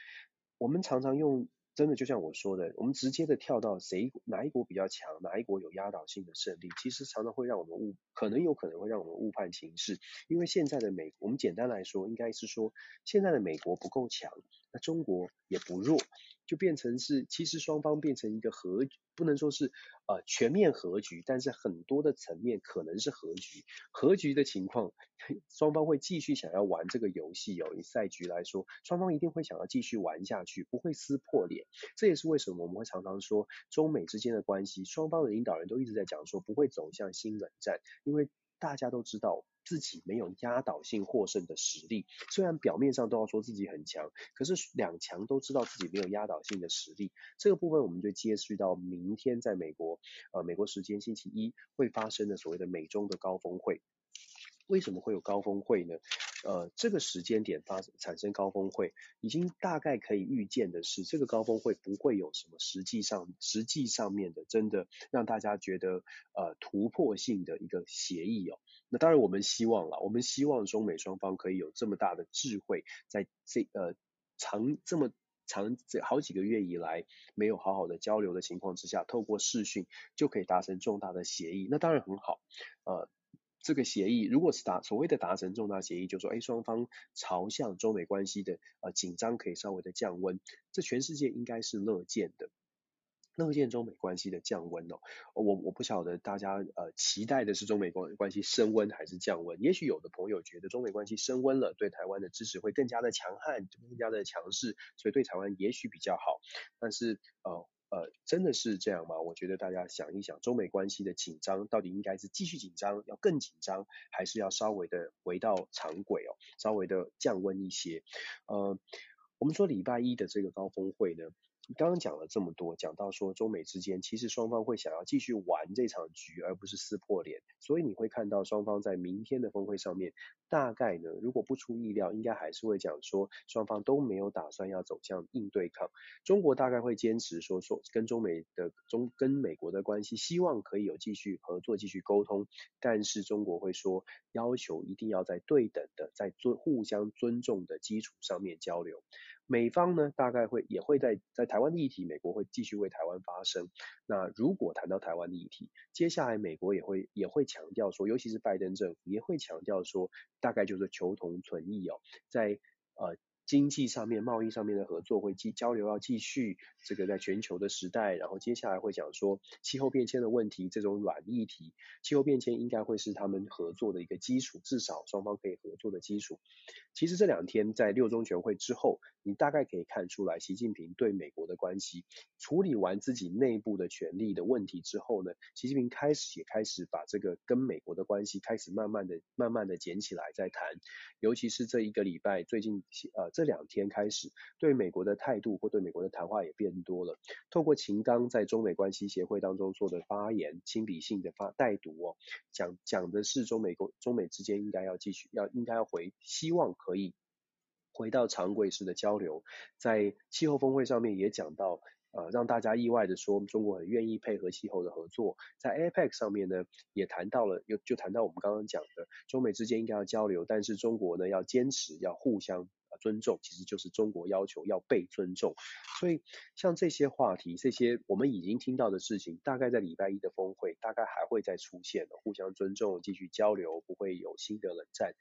我们常常用真的就像我说的，我们直接的跳到谁哪一国比较强，哪一国有压倒性的胜利，其实常常会让我们误，可能有可能会让我们误判情势。因为现在的美，我们简单来说，应该是说现在的美国不够强，那中国也不弱。就变成是，其实双方变成一个和，不能说是呃全面和局，但是很多的层面可能是和局。和局的情况，双方会继续想要玩这个游戏哦。以赛局来说，双方一定会想要继续玩下去，不会撕破脸。这也是为什么我们会常常说，中美之间的关系，双方的领导人都一直在讲说不会走向新冷战，因为大家都知道。自己没有压倒性获胜的实力，虽然表面上都要说自己很强，可是两强都知道自己没有压倒性的实力。这个部分我们就接续到明天在美国，呃，美国时间星期一会发生的所谓的美中的高峰会。为什么会有高峰会呢？呃，这个时间点发产生高峰会，已经大概可以预见的是，这个高峰会不会有什么实际上实际上面的真的让大家觉得呃突破性的一个协议哦。那当然，我们希望了，我们希望中美双方可以有这么大的智慧，在这呃长这么长这好几个月以来没有好好的交流的情况之下，透过视讯就可以达成重大的协议，那当然很好。呃，这个协议如果是达所谓的达成重大协议，就是说哎双方朝向中美关系的呃紧张可以稍微的降温，这全世界应该是乐见的。乐见中美关系的降温哦，我我不晓得大家呃期待的是中美关关系升温还是降温？也许有的朋友觉得中美关系升温了，对台湾的支持会更加的强悍，更加的强势，所以对台湾也许比较好。但是呃呃，真的是这样吗？我觉得大家想一想，中美关系的紧张到底应该是继续紧张，要更紧张，还是要稍微的回到常轨哦，稍微的降温一些？呃，我们说礼拜一的这个高峰会呢？刚刚讲了这么多，讲到说中美之间其实双方会想要继续玩这场局，而不是撕破脸。所以你会看到双方在明天的峰会上面，大概呢，如果不出意料，应该还是会讲说双方都没有打算要走向硬对抗。中国大概会坚持说说跟中美的中跟美国的关系，希望可以有继续合作、继续沟通，但是中国会说要求一定要在对等的、在尊互相尊重的基础上面交流。美方呢，大概会也会在在台湾的议题，美国会继续为台湾发声。那如果谈到台湾的议题，接下来美国也会也会强调说，尤其是拜登政府也会强调说，大概就是求同存异哦，在呃。经济上面、贸易上面的合作会继交流要继续，这个在全球的时代，然后接下来会讲说气候变迁的问题，这种软议题，气候变迁应该会是他们合作的一个基础，至少双方可以合作的基础。其实这两天在六中全会之后，你大概可以看出来，习近平对美国的关系处理完自己内部的权力的问题之后呢，习近平开始也开始把这个跟美国的关系开始慢慢的、慢慢的捡起来再谈，尤其是这一个礼拜最近呃。这两天开始，对美国的态度或对美国的谈话也变多了。透过秦刚在中美关系协会当中做的发言，亲笔性的发带读哦，讲讲的是中美国中美之间应该要继续要应该要回，希望可以回到常规式的交流。在气候峰会上面也讲到。呃，让大家意外的说，中国很愿意配合气候的合作。在 APEC 上面呢，也谈到了，又就谈到我们刚刚讲的，中美之间应该要交流，但是中国呢要坚持要互相尊重，其实就是中国要求要被尊重。所以像这些话题，这些我们已经听到的事情，大概在礼拜一的峰会，大概还会再出现，互相尊重，继续交流，不会有新的冷战。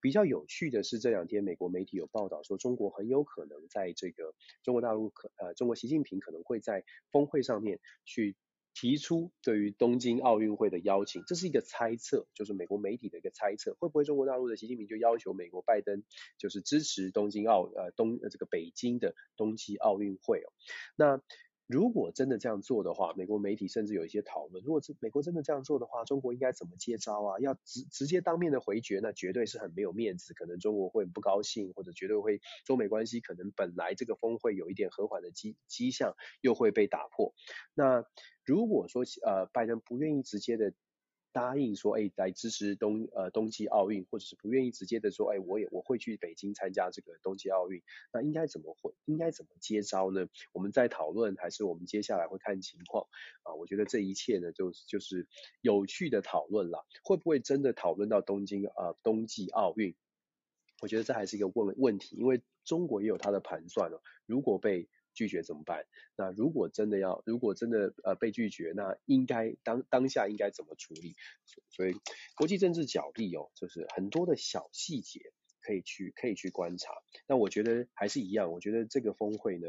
比较有趣的是，这两天美国媒体有报道说，中国很有可能在这个中国大陆可呃，中国习近平可能会在峰会上面去提出对于东京奥运会的邀请，这是一个猜测，就是美国媒体的一个猜测，会不会中国大陆的习近平就要求美国拜登就是支持东京奥呃东呃这个北京的冬季奥运会哦，那。如果真的这样做的话，美国媒体甚至有一些讨论，如果这美国真的这样做的话，中国应该怎么接招啊？要直直接当面的回绝，那绝对是很没有面子，可能中国会不高兴，或者绝对会中美关系可能本来这个峰会有一点和缓的迹迹象，又会被打破。那如果说呃拜登不愿意直接的答应说，哎，来支持冬呃冬季奥运，或者是不愿意直接的说，哎，我也我会去北京参加这个冬季奥运，那应该怎么会应该怎么接招呢？我们在讨论，还是我们接下来会看情况啊？我觉得这一切呢，就就是有趣的讨论啦，会不会真的讨论到东京呃冬季奥运？我觉得这还是一个问问题，因为中国也有它的盘算了，如果被拒绝怎么办？那如果真的要，如果真的呃被拒绝，那应该当当下应该怎么处理？所以国际政治角力哦，就是很多的小细节可以去可以去观察。那我觉得还是一样，我觉得这个峰会呢，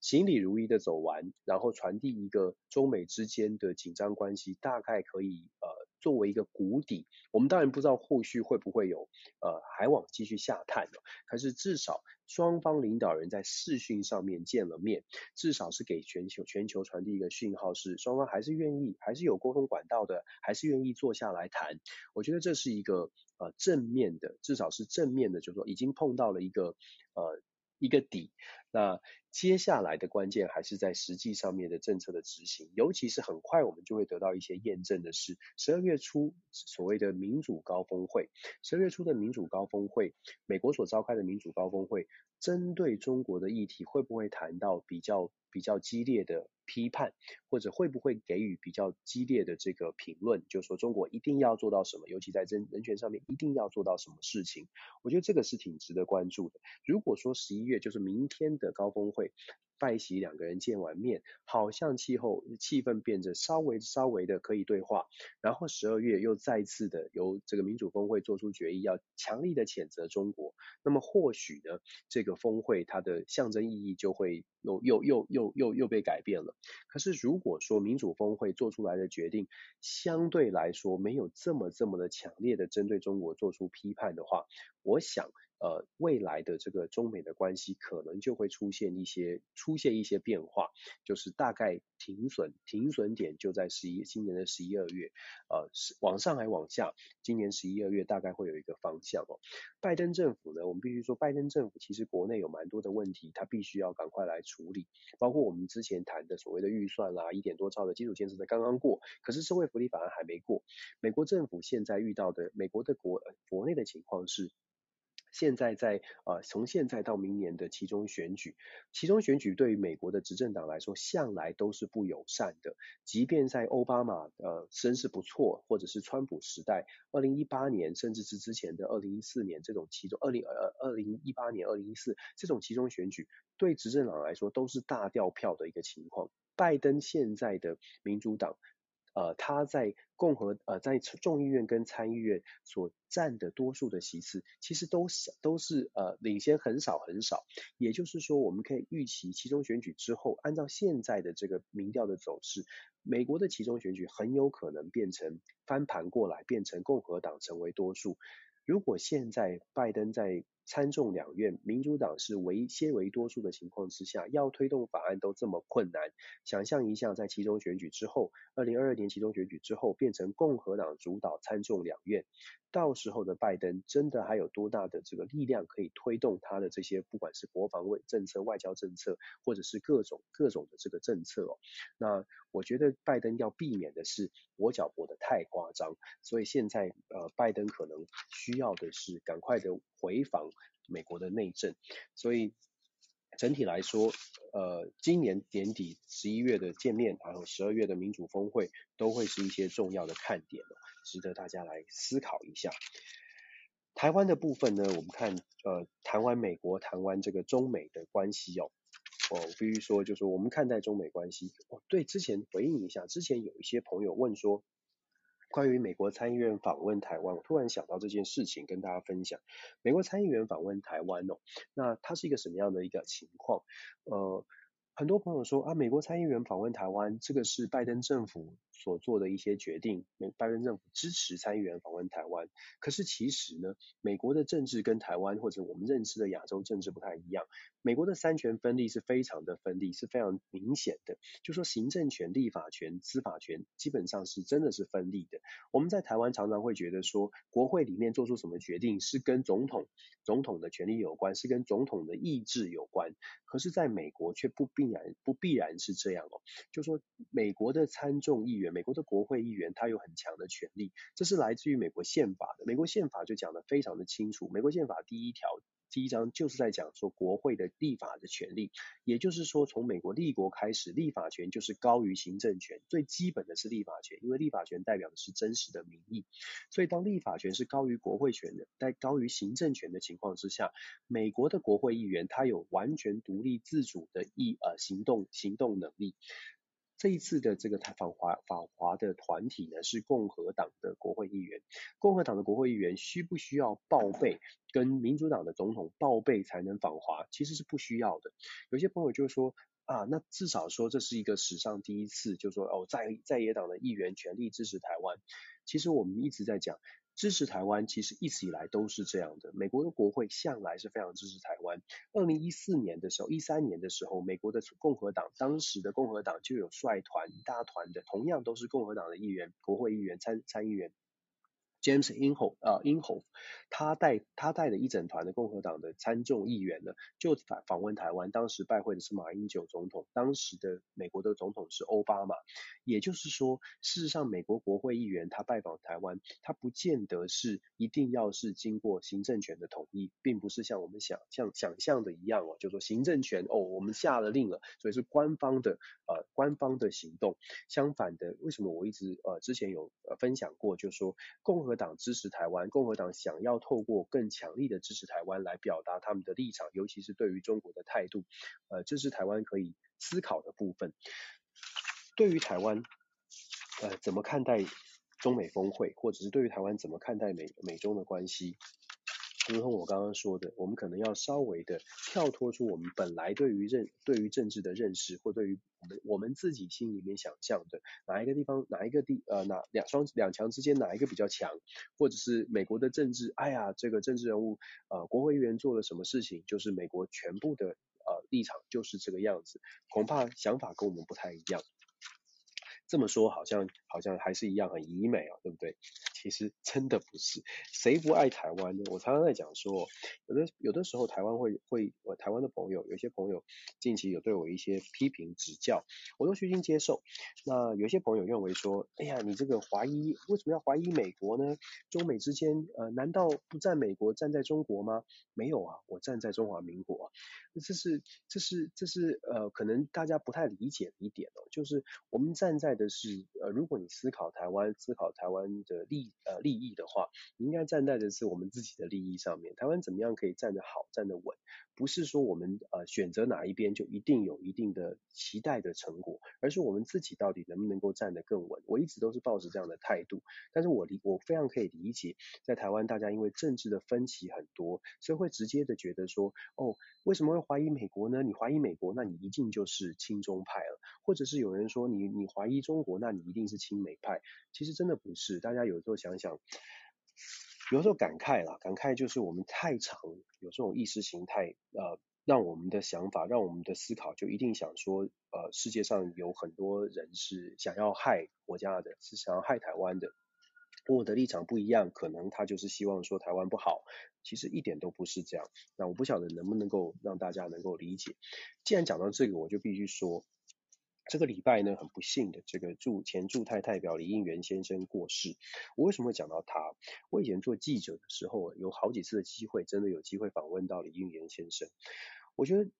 行礼如仪的走完，然后传递一个中美之间的紧张关系，大概可以呃。作为一个谷底，我们当然不知道后续会不会有呃还往继续下探了，可是至少双方领导人在视讯上面见了面，至少是给全球全球传递一个讯号，是双方还是愿意，还是有沟通管道的，还是愿意坐下来谈。我觉得这是一个呃正面的，至少是正面的，就是说已经碰到了一个呃一个底。那接下来的关键还是在实际上面的政策的执行，尤其是很快我们就会得到一些验证的是，十二月初所谓的民主高峰会，十二月初的民主高峰会，美国所召开的民主高峰会，针对中国的议题会不会谈到比较比较激烈的批判，或者会不会给予比较激烈的这个评论，就是说中国一定要做到什么，尤其在人人权上面一定要做到什么事情，我觉得这个是挺值得关注的。如果说十一月就是明天的高高峰会，拜习两个人见完面，好像气候气氛变得稍微稍微的可以对话。然后十二月又再次的由这个民主峰会做出决议，要强力的谴责中国。那么或许呢，这个峰会它的象征意义就会又又又又又又被改变了。可是如果说民主峰会做出来的决定相对来说没有这么这么的强烈的针对中国做出批判的话，我想。呃，未来的这个中美的关系可能就会出现一些出现一些变化，就是大概停损停损点就在十一今年的十一二月，呃是，往上还往下，今年十一二月大概会有一个方向哦。拜登政府呢，我们必须说，拜登政府其实国内有蛮多的问题，他必须要赶快来处理，包括我们之前谈的所谓的预算啦，一点多兆的基础建设才刚刚过，可是社会福利法案还没过。美国政府现在遇到的美国的国国内的情况是。现在在呃，从现在到明年的其中选举，其中选举对于美国的执政党来说，向来都是不友善的。即便在奥巴马呃身世不错，或者是川普时代，二零一八年甚至是之前的二零一四年这种其中，二零呃二零一八年、二零一四这种其中选举，对执政党来说都是大掉票的一个情况。拜登现在的民主党。呃，他在共和呃在众议院跟参议院所占的多数的席次，其实都是都是呃领先很少很少。也就是说，我们可以预期其中选举之后，按照现在的这个民调的走势，美国的其中选举很有可能变成翻盘过来，变成共和党成为多数。如果现在拜登在参众两院民主党是为先为多数的情况之下，要推动法案都这么困难。想象一下，在其中选举之后，二零二二年其中选举之后，变成共和党主导参众两院，到时候的拜登真的还有多大的这个力量可以推动他的这些不管是国防卫政策、外交政策，或者是各种各种的这个政策哦？那我觉得拜登要避免的是跛脚跛得太夸张，所以现在呃，拜登可能需要的是赶快的回访。美国的内政，所以整体来说，呃，今年年底十一月的见面，还有十二月的民主峰会，都会是一些重要的看点哦，值得大家来思考一下。台湾的部分呢，我们看，呃，谈完美国，谈完这个中美的关系哦，哦，必须说，就是我们看待中美关系，哦，对，之前回应一下，之前有一些朋友问说。关于美国参议院访问台湾，我突然想到这件事情，跟大家分享。美国参议员访问台湾哦，那它是一个什么样的一个情况？呃，很多朋友说啊，美国参议员访问台湾，这个是拜登政府所做的一些决定，美拜登政府支持参议员访问台湾。可是其实呢，美国的政治跟台湾或者我们认知的亚洲政治不太一样。美国的三权分立是非常的分立，是非常明显的。就说行政权、立法权、司法权，基本上是真的是分立的。我们在台湾常常会觉得说，国会里面做出什么决定是跟总统、总统的权力有关，是跟总统的意志有关。可是，在美国却不必然不必然是这样哦。就说美国的参众议员，美国的国会议员他有很强的权利，这是来自于美国宪法的。美国宪法就讲的非常的清楚，美国宪法第一条。第一章就是在讲说国会的立法的权利，也就是说从美国立国开始，立法权就是高于行政权，最基本的是立法权，因为立法权代表的是真实的民意，所以当立法权是高于国会权的，在高于行政权的情况之下，美国的国会议员他有完全独立自主的意呃行动行动能力。这一次的这个访华访华的团体呢，是共和党的国会议员。共和党的国会议员需不需要报备跟民主党的总统报备才能访华？其实是不需要的。有些朋友就说啊，那至少说这是一个史上第一次，就说哦，在在野党的议员全力支持台湾。其实我们一直在讲。支持台湾其实一直以来都是这样的，美国的国会向来是非常支持台湾。二零一四年的时候，一三年的时候，美国的共和党当时的共和党就有率团一大团的，同样都是共和党的议员，国会议员参参议员。James Inhofe 啊，Inhofe 他带他带的一整团的共和党的参众议员呢，就访访问台湾。当时拜会的是马英九总统，当时的美国的总统是奥巴马。也就是说，事实上，美国国会议员他拜访台湾，他不见得是一定要是经过行政权的同意，并不是像我们想象想象的一样哦，就说行政权哦，我们下了令了，所以是官方的呃官方的行动。相反的，为什么我一直呃之前有呃分享过，就说共和。党支持台湾，共和党想要透过更强力的支持台湾来表达他们的立场，尤其是对于中国的态度，呃，这是台湾可以思考的部分。对于台湾，呃，怎么看待中美峰会，或者是对于台湾怎么看待美美中的关系？如同我刚刚说的，我们可能要稍微的跳脱出我们本来对于认对于政治的认识，或对于我们我们自己心里面想象的哪一个地方哪一个地呃哪两双两强之间哪一个比较强，或者是美国的政治，哎呀这个政治人物呃国会议员做了什么事情，就是美国全部的呃立场就是这个样子，恐怕想法跟我们不太一样。这么说好像好像还是一样很怡美啊，对不对？其实真的不是，谁不爱台湾呢？我常常在讲说，有的有的时候台湾会会，我台湾的朋友，有些朋友近期有对我一些批评指教，我都虚心接受。那有些朋友认为说，哎呀，你这个怀疑为什么要怀疑美国呢？中美之间，呃，难道不站美国，站在中国吗？没有啊，我站在中华民国。这是这是这是呃，可能大家不太理解的一点哦，就是我们站在的。是呃，如果你思考台湾，思考台湾的利益呃利益的话，你应该站在的是我们自己的利益上面。台湾怎么样可以站得好，站得稳？不是说我们呃选择哪一边就一定有一定的期待的成果，而是我们自己到底能不能够站得更稳。我一直都是抱着这样的态度，但是我理我非常可以理解，在台湾大家因为政治的分歧很多，所以会直接的觉得说，哦，为什么会怀疑美国呢？你怀疑美国，那你一定就是亲中派了，或者是有人说你你怀疑中国，那你一定是亲美派。其实真的不是，大家有时候想想。有时候感慨啦，感慨就是我们太常有这种意识形态，呃，让我们的想法，让我们的思考就一定想说，呃，世界上有很多人是想要害国家的，是想要害台湾的，跟我的立场不一样，可能他就是希望说台湾不好，其实一点都不是这样。那我不晓得能不能够让大家能够理解。既然讲到这个，我就必须说。这个礼拜呢，很不幸的，这个驻前驻泰代表李应元先生过世。我为什么会讲到他？我以前做记者的时候，有好几次的机会，真的有机会访问到李应元先生。我觉得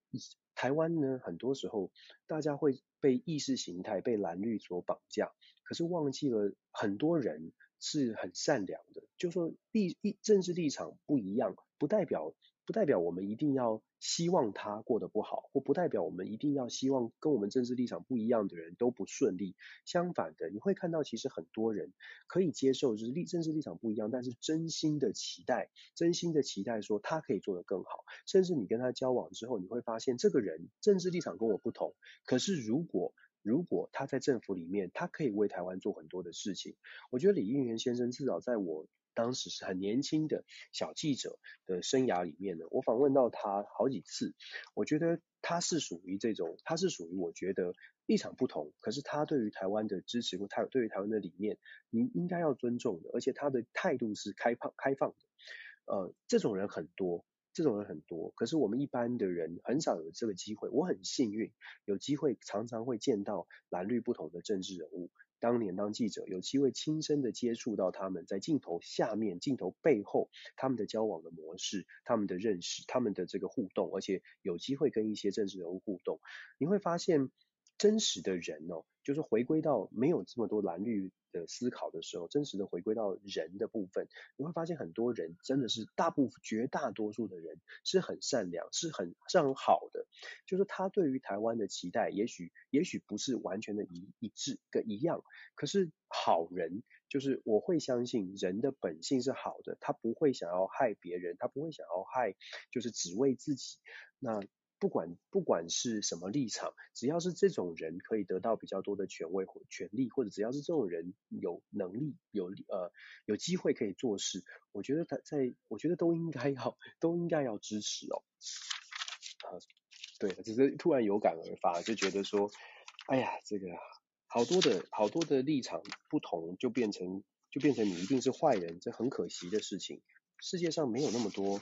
台湾呢，很多时候大家会被意识形态、被蓝绿所绑架，可是忘记了很多人是很善良的。就说立立政治立场不一样，不代表。不代表我们一定要希望他过得不好，或不代表我们一定要希望跟我们政治立场不一样的人都不顺利。相反的，你会看到其实很多人可以接受，就是立政治立场不一样，但是真心的期待，真心的期待说他可以做得更好。甚至你跟他交往之后，你会发现这个人政治立场跟我不同，可是如果如果他在政府里面，他可以为台湾做很多的事情。我觉得李应元先生至少在我。当时是很年轻的小记者的生涯里面呢，我访问到他好几次，我觉得他是属于这种，他是属于我觉得立场不同，可是他对于台湾的支持或他对于台湾的理念，你应该要尊重的，而且他的态度是开放开放的，呃，这种人很多，这种人很多，可是我们一般的人很少有这个机会，我很幸运有机会常常会见到蓝绿不同的政治人物。当年当记者，有机会亲身的接触到他们在镜头下面、镜头背后他们的交往的模式、他们的认识、他们的这个互动，而且有机会跟一些政治人物互动，你会发现真实的人哦，就是回归到没有这么多蓝绿的思考的时候，真实的回归到人的部分，你会发现很多人真的是大部分绝大多数的人是很善良，是很是很好的。就是他对于台湾的期待，也许也许不是完全的一一致跟一样，可是好人就是我会相信人的本性是好的，他不会想要害别人，他不会想要害，就是只为自己。那。不管不管是什么立场，只要是这种人可以得到比较多的权威或权力，或者只要是这种人有能力、有呃有机会可以做事，我觉得他在，我觉得都应该要都应该要支持哦。啊，对，只是突然有感而发，就觉得说，哎呀，这个好多的好多的立场不同，就变成就变成你一定是坏人，这很可惜的事情。世界上没有那么多，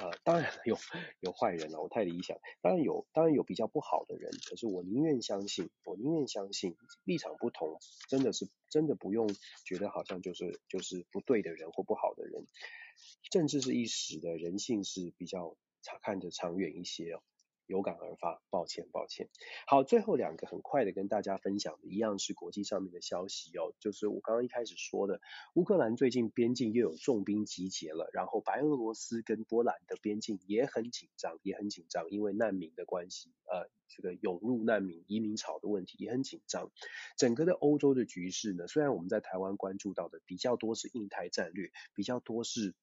呃，当然有有坏人了，我太理想。当然有，当然有比较不好的人，可是我宁愿相信，我宁愿相信立场不同，真的是真的不用觉得好像就是就是不对的人或不好的人。政治是一时的，人性是比较长看着长远一些哦。有感而发，抱歉，抱歉。好，最后两个很快的跟大家分享的，一样是国际上面的消息哦，就是我刚刚一开始说的，乌克兰最近边境又有重兵集结了，然后白俄罗斯跟波兰的边境也很紧张，也很紧张，因为难民的关系，呃，这个涌入难民移民潮的问题也很紧张。整个的欧洲的局势呢，虽然我们在台湾关注到的比较多是印太战略，比较多是。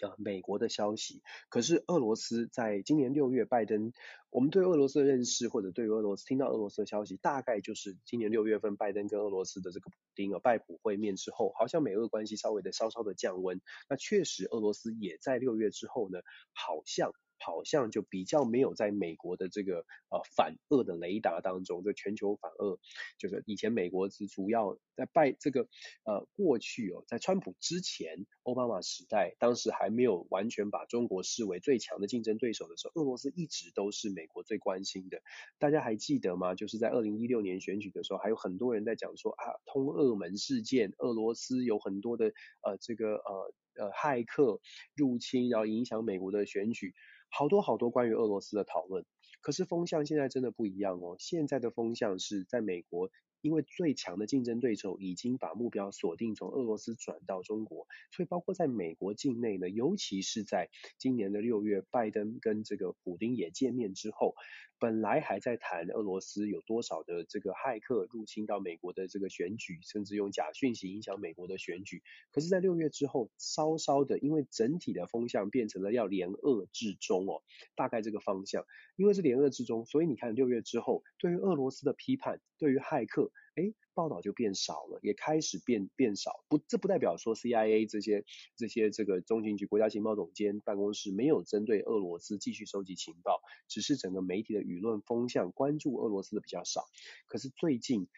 呃，美国的消息，可是俄罗斯在今年六月，拜登，我们对俄罗斯的认识，或者对俄罗斯听到俄罗斯的消息，大概就是今年六月份拜登跟俄罗斯的这个普丁啊拜普会面之后，好像美俄关系稍微的稍稍的降温。那确实，俄罗斯也在六月之后呢，好像。好像就比较没有在美国的这个呃反恶的雷达当中，这全球反恶就是以前美国是主要在拜这个呃过去哦，在川普之前奥巴马时代，当时还没有完全把中国视为最强的竞争对手的时候，俄罗斯一直都是美国最关心的。大家还记得吗？就是在二零一六年选举的时候，还有很多人在讲说啊，通俄门事件，俄罗斯有很多的呃这个呃呃骇客入侵，然后影响美国的选举。好多好多关于俄罗斯的讨论，可是风向现在真的不一样哦。现在的风向是在美国，因为最强的竞争对手已经把目标锁定从俄罗斯转到中国，所以包括在美国境内呢，尤其是在今年的六月，拜登跟这个普丁也见面之后。本来还在谈俄罗斯有多少的这个骇客入侵到美国的这个选举，甚至用假讯息影响美国的选举。可是，在六月之后，稍稍的，因为整体的风向变成了要联俄制中哦，大概这个方向，因为是联俄制中，所以你看六月之后，对于俄罗斯的批判，对于骇客。哎，报道就变少了，也开始变变少。不，这不代表说 CIA 这些这些这个中情局国家情报总监办公室没有针对俄罗斯继续收集情报，只是整个媒体的舆论风向关注俄罗斯的比较少。可是最近，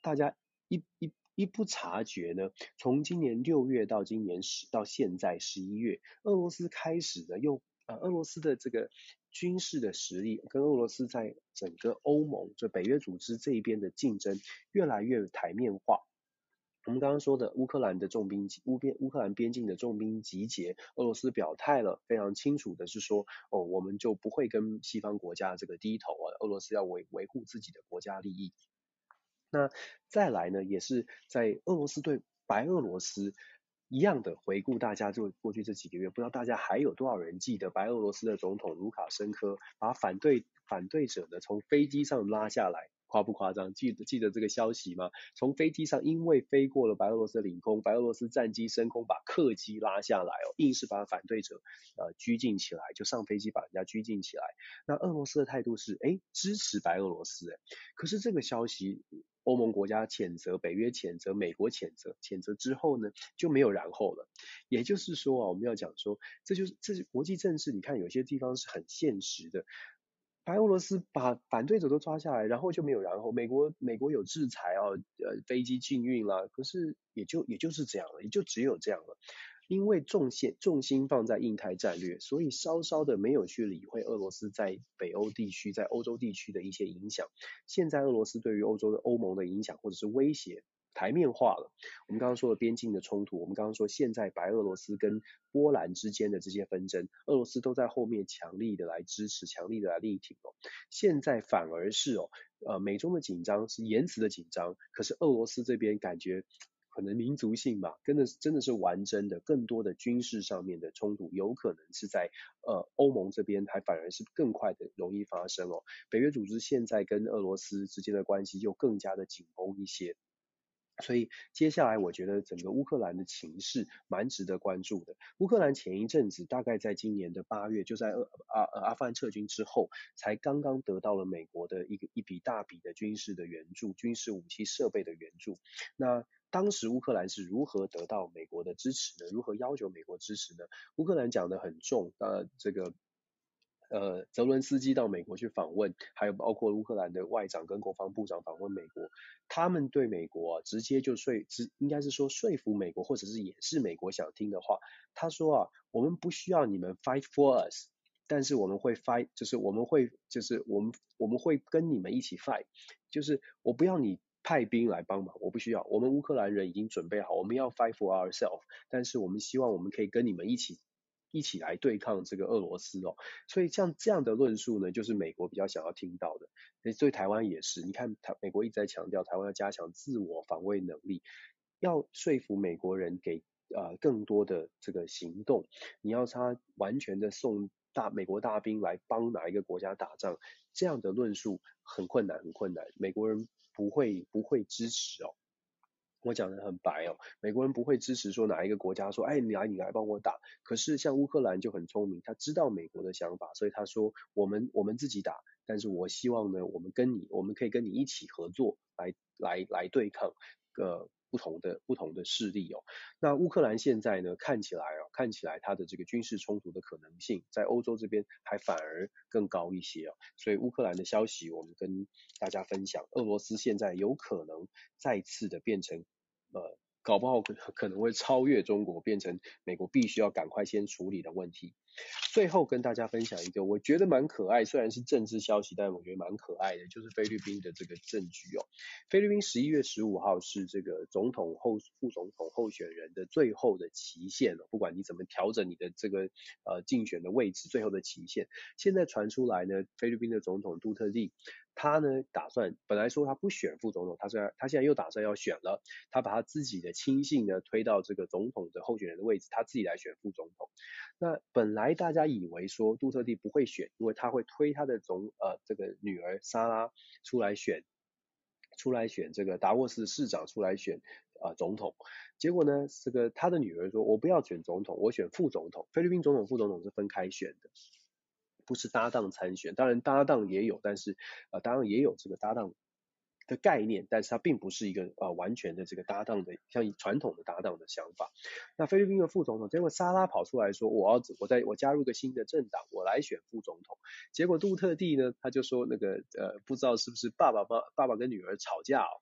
大家一一一不察觉呢，从今年六月到今年十到现在十一月，俄罗斯开始呢又俄罗斯的这个。军事的实力跟俄罗斯在整个欧盟，就北约组织这一边的竞争越来越台面化。我们刚刚说的乌克兰的重兵乌边乌克兰边境的重兵集结，俄罗斯表态了，非常清楚的是说，哦，我们就不会跟西方国家这个低头啊，俄罗斯要维维护自己的国家利益。那再来呢，也是在俄罗斯对白俄罗斯。一样的回顾，大家就过去这几个月，不知道大家还有多少人记得白俄罗斯的总统卢卡申科把反对反对者呢从飞机上拉下来，夸不夸张？记得记得这个消息吗？从飞机上因为飞过了白俄罗斯领空，白俄罗斯战机升空把客机拉下来哦，硬是把反对者呃拘禁起来，就上飞机把人家拘禁起来。那俄罗斯的态度是哎支持白俄罗斯哎，可是这个消息。欧盟国家谴责，北约谴责，美国谴责，谴责之后呢，就没有然后了。也就是说啊，我们要讲说，这就是这是国际政治。你看有些地方是很现实的，白俄罗斯把反对者都抓下来，然后就没有然后。美国美国有制裁啊，呃，飞机禁运啦，可是也就也就是这样了，也就只有这样了。因为重线重心放在印太战略，所以稍稍的没有去理会俄罗斯在北欧地区、在欧洲地区的一些影响。现在俄罗斯对于欧洲的欧盟的影响或者是威胁台面化了。我们刚刚说的边境的冲突，我们刚刚说现在白俄罗斯跟波兰之间的这些纷争，俄罗斯都在后面强力的来支持，强力的来力挺哦。现在反而是哦，呃，美中的紧张是言辞的紧张，可是俄罗斯这边感觉。可能民族性吧，真的真的是完真的，更多的军事上面的冲突，有可能是在呃欧盟这边，还反而是更快的容易发生哦。北约组织现在跟俄罗斯之间的关系就更加的紧绷一些，所以接下来我觉得整个乌克兰的情势蛮值得关注的。乌克兰前一阵子大概在今年的八月，就在阿阿阿富汗撤军之后，才刚刚得到了美国的一个一笔大笔的军事的援助，军事武器设备的援助。那当时乌克兰是如何得到美国的支持呢？如何要求美国支持呢？乌克兰讲得很重，呃，这个呃，泽伦斯基到美国去访问，还有包括乌克兰的外长跟国防部长访问美国，他们对美国，直接就说，直应该是说说服美国，或者是也是美国想听的话。他说啊，我们不需要你们 fight for us，但是我们会 fight，就是我们会，就是我们我们会跟你们一起 fight，就是我不要你。派兵来帮忙，我不需要。我们乌克兰人已经准备好，我们要 fight for ourselves。但是我们希望我们可以跟你们一起一起来对抗这个俄罗斯哦。所以像这样的论述呢，就是美国比较想要听到的。所以台湾也是，你看台美国一直在强调台湾要加强自我防卫能力，要说服美国人给呃更多的这个行动。你要他完全的送大美国大兵来帮哪一个国家打仗，这样的论述很困难，很困难。美国人。不会不会支持哦，我讲的很白哦，美国人不会支持说哪一个国家说，哎，你来你来帮我打。可是像乌克兰就很聪明，他知道美国的想法，所以他说我们我们自己打，但是我希望呢，我们跟你我们可以跟你一起合作来来来对抗呃。不同的不同的势力哦，那乌克兰现在呢，看起来哦，看起来它的这个军事冲突的可能性，在欧洲这边还反而更高一些哦，所以乌克兰的消息我们跟大家分享，俄罗斯现在有可能再次的变成呃。搞不好可可能会超越中国，变成美国必须要赶快先处理的问题。最后跟大家分享一个我觉得蛮可爱，虽然是政治消息，但我觉得蛮可爱的，就是菲律宾的这个政局哦。菲律宾十一月十五号是这个总统候副总统候选人的最后的期限了，不管你怎么调整你的这个呃竞选的位置，最后的期限。现在传出来呢，菲律宾的总统杜特蒂。他呢，打算本来说他不选副总统，他虽然他现在又打算要选了，他把他自己的亲信呢推到这个总统的候选人的位置，他自己来选副总统。那本来大家以为说杜特地不会选，因为他会推他的总呃这个女儿莎拉出来选，出来选这个达沃斯市长出来选啊、呃、总统。结果呢，这个他的女儿说，我不要选总统，我选副总统。菲律宾总统副总统是分开选的。不是搭档参选，当然搭档也有，但是呃，当然也有这个搭档的概念，但是它并不是一个呃完全的这个搭档的，像传统的搭档的想法。那菲律宾的副总统，结果莎拉跑出来说，我要我在我加入个新的政党，我来选副总统。结果杜特地呢，他就说那个呃，不知道是不是爸爸爸爸爸跟女儿吵架哦，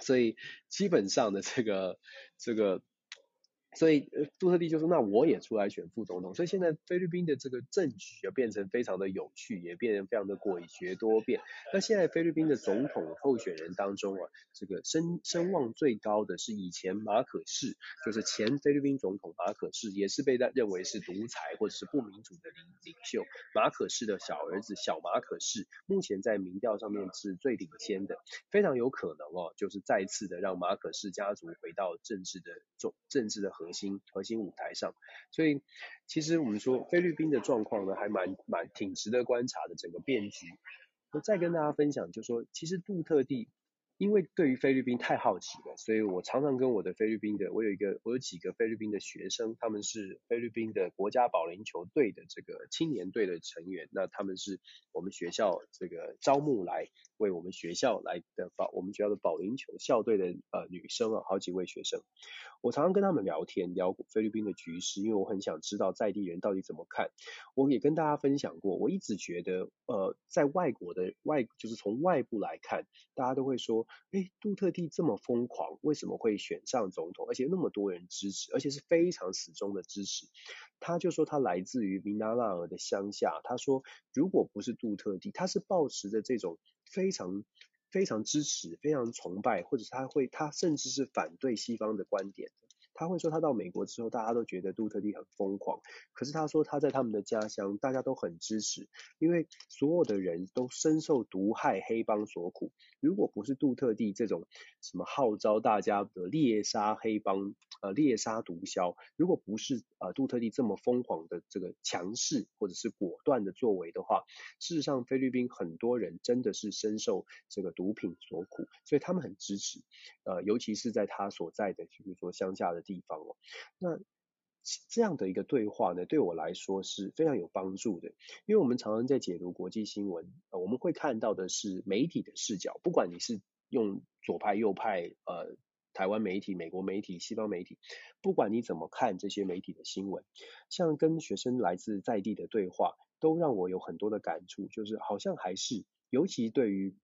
所以基本上的这个这个。所以杜特蒂就说：“那我也出来选副总统。”所以现在菲律宾的这个政局啊，变成非常的有趣，也变成非常的诡谲多变。那现在菲律宾的总统候选人当中啊，这个声声望最高的是以前马可仕，就是前菲律宾总统马可仕，也是被他认为是独裁或者是不民主的领领袖。马可仕的小儿子小马可仕，目前在民调上面是最领先的，非常有可能哦，就是再次的让马可仕家族回到政治的中政治的。核心核心舞台上，所以其实我们说菲律宾的状况呢，还蛮蛮挺值得观察的整个变局。我再跟大家分享，就是说其实杜特地。因为对于菲律宾太好奇了，所以我常常跟我的菲律宾的，我有一个，我有几个菲律宾的学生，他们是菲律宾的国家保龄球队的这个青年队的成员，那他们是我们学校这个招募来为我们学校来的保我们学校的保龄球校队的呃女生啊，好几位学生，我常常跟他们聊天，聊菲律宾的局势，因为我很想知道在地人到底怎么看。我也跟大家分享过，我一直觉得呃在外国的外就是从外部来看，大家都会说。哎，杜特蒂这么疯狂，为什么会选上总统？而且那么多人支持，而且是非常死忠的支持。他就说他来自于明纳纳尔的乡下。他说，如果不是杜特蒂，他是抱持着这种非常非常支持、非常崇拜，或者他会他甚至是反对西方的观点。他会说，他到美国之后，大家都觉得杜特地很疯狂。可是他说，他在他们的家乡，大家都很支持，因为所有的人都深受毒害黑帮所苦。如果不是杜特地这种什么号召大家的猎杀黑帮、呃猎杀毒枭，如果不是呃杜特地这么疯狂的这个强势或者是果断的作为的话，事实上菲律宾很多人真的是深受这个毒品所苦，所以他们很支持。呃，尤其是在他所在的，比如说乡下的。地方哦，那这样的一个对话呢，对我来说是非常有帮助的，因为我们常常在解读国际新闻，呃，我们会看到的是媒体的视角，不管你是用左派、右派，呃，台湾媒体、美国媒体、西方媒体，不管你怎么看这些媒体的新闻，像跟学生来自在地的对话，都让我有很多的感触，就是好像还是，尤其对于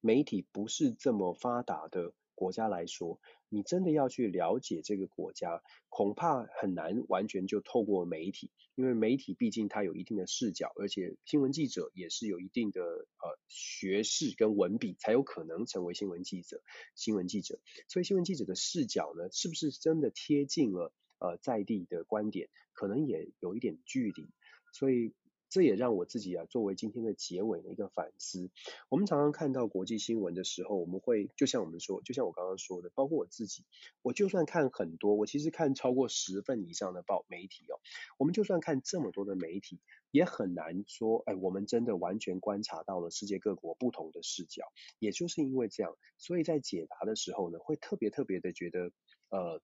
媒体不是这么发达的国家来说。你真的要去了解这个国家，恐怕很难完全就透过媒体，因为媒体毕竟它有一定的视角，而且新闻记者也是有一定的呃学识跟文笔，才有可能成为新闻记者。新闻记者，所以新闻记者的视角呢，是不是真的贴近了呃在地的观点，可能也有一点距离，所以。这也让我自己啊，作为今天的结尾的一个反思。我们常常看到国际新闻的时候，我们会就像我们说，就像我刚刚说的，包括我自己，我就算看很多，我其实看超过十份以上的报媒体哦。我们就算看这么多的媒体，也很难说，哎，我们真的完全观察到了世界各国不同的视角。也就是因为这样，所以在解答的时候呢，会特别特别的觉得，呃，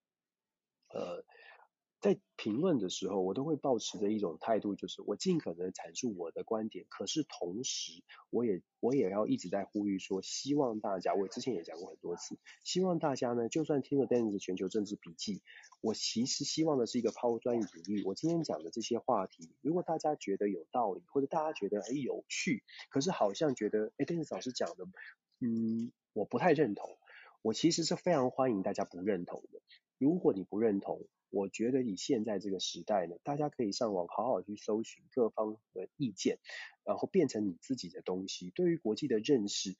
呃。在评论的时候，我都会保持着一种态度，就是我尽可能阐述我的观点，可是同时，我也我也要一直在呼吁说，希望大家，我之前也讲过很多次，希望大家呢，就算听了 Dennis 全球政治笔记，我其实希望的是一个抛砖引玉。我今天讲的这些话题，如果大家觉得有道理，或者大家觉得哎有趣，可是好像觉得，哎，Dennis 老师讲的，嗯，我不太认同，我其实是非常欢迎大家不认同的。如果你不认同，我觉得你现在这个时代呢，大家可以上网好好去搜寻各方的意见，然后变成你自己的东西。对于国际的认识。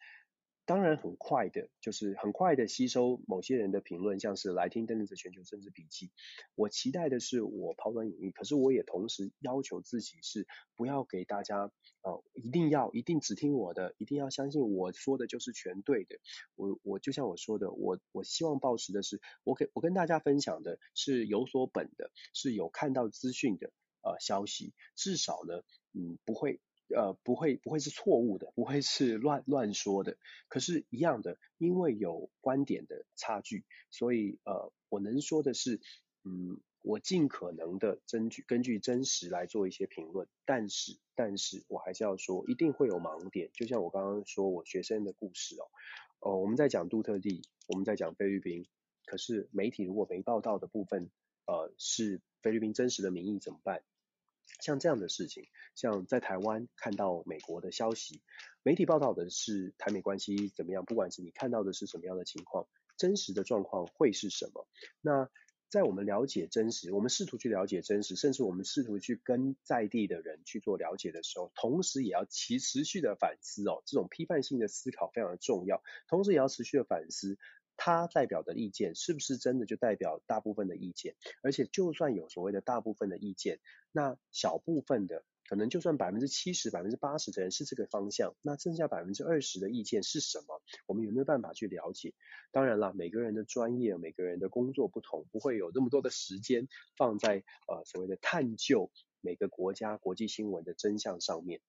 当然很快的，就是很快的吸收某些人的评论，像是来听邓律师全球政治笔记。我期待的是我抛砖引玉，可是我也同时要求自己是不要给大家，呃，一定要一定只听我的，一定要相信我说的就是全对的。我我就像我说的，我我希望抱持的是，我给我跟大家分享的是有所本的，是有看到资讯的呃消息，至少呢，嗯，不会。呃，不会，不会是错误的，不会是乱乱说的。可是，一样的，因为有观点的差距，所以呃，我能说的是，嗯，我尽可能的根据根据真实来做一些评论。但是，但是我还是要说，一定会有盲点。就像我刚刚说我学生的故事哦，哦，我们在讲杜特地，我们在讲菲律宾，可是媒体如果没报道的部分，呃，是菲律宾真实的民意怎么办？像这样的事情，像在台湾看到美国的消息，媒体报道的是台美关系怎么样，不管是你看到的是什么样的情况，真实的状况会是什么？那在我们了解真实，我们试图去了解真实，甚至我们试图去跟在地的人去做了解的时候，同时也要其持续的反思哦，这种批判性的思考非常的重要，同时也要持续的反思。他代表的意见是不是真的就代表大部分的意见？而且就算有所谓的大部分的意见，那小部分的可能就算百分之七十、百分之八十的人是这个方向，那剩下百分之二十的意见是什么？我们有没有办法去了解？当然了，每个人的专业、每个人的工作不同，不会有那么多的时间放在呃所谓的探究每个国家国际新闻的真相上面。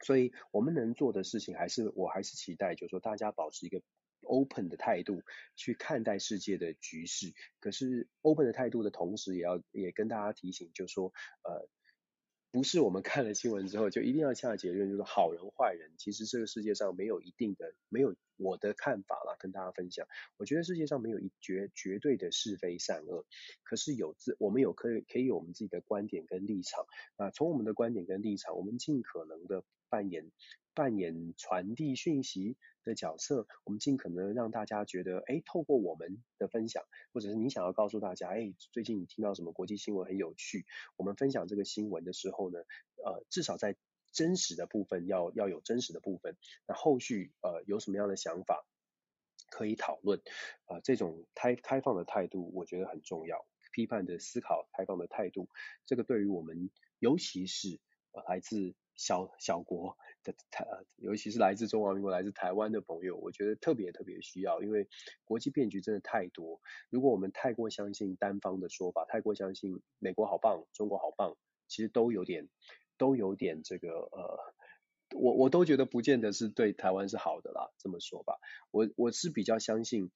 所以我们能做的事情，还是我还是期待，就是说大家保持一个。Open 的态度去看待世界的局势，可是 open 的态度的同时，也要也跟大家提醒，就是说，呃，不是我们看了新闻之后就一定要下结论，就是好人坏人。其实这个世界上没有一定的，没有我的看法啦，跟大家分享。我觉得世界上没有一绝绝对的是非善恶，可是有自我们有可以可以有我们自己的观点跟立场啊，从我们的观点跟立场，我们尽可能的扮演。扮演传递讯息的角色，我们尽可能让大家觉得，哎，透过我们的分享，或者是你想要告诉大家，哎，最近你听到什么国际新闻很有趣，我们分享这个新闻的时候呢，呃，至少在真实的部分要要有真实的部分，那后续呃有什么样的想法可以讨论，啊、呃，这种开开放的态度我觉得很重要，批判的思考，开放的态度，这个对于我们尤其是、来自小小国的台，尤其是来自中华民国、来自台湾的朋友，我觉得特别特别需要，因为国际变局真的太多。如果我们太过相信单方的说法，太过相信美国好棒、中国好棒，其实都有点都有点这个呃，我我都觉得不见得是对台湾是好的啦。这么说吧，我我是比较相信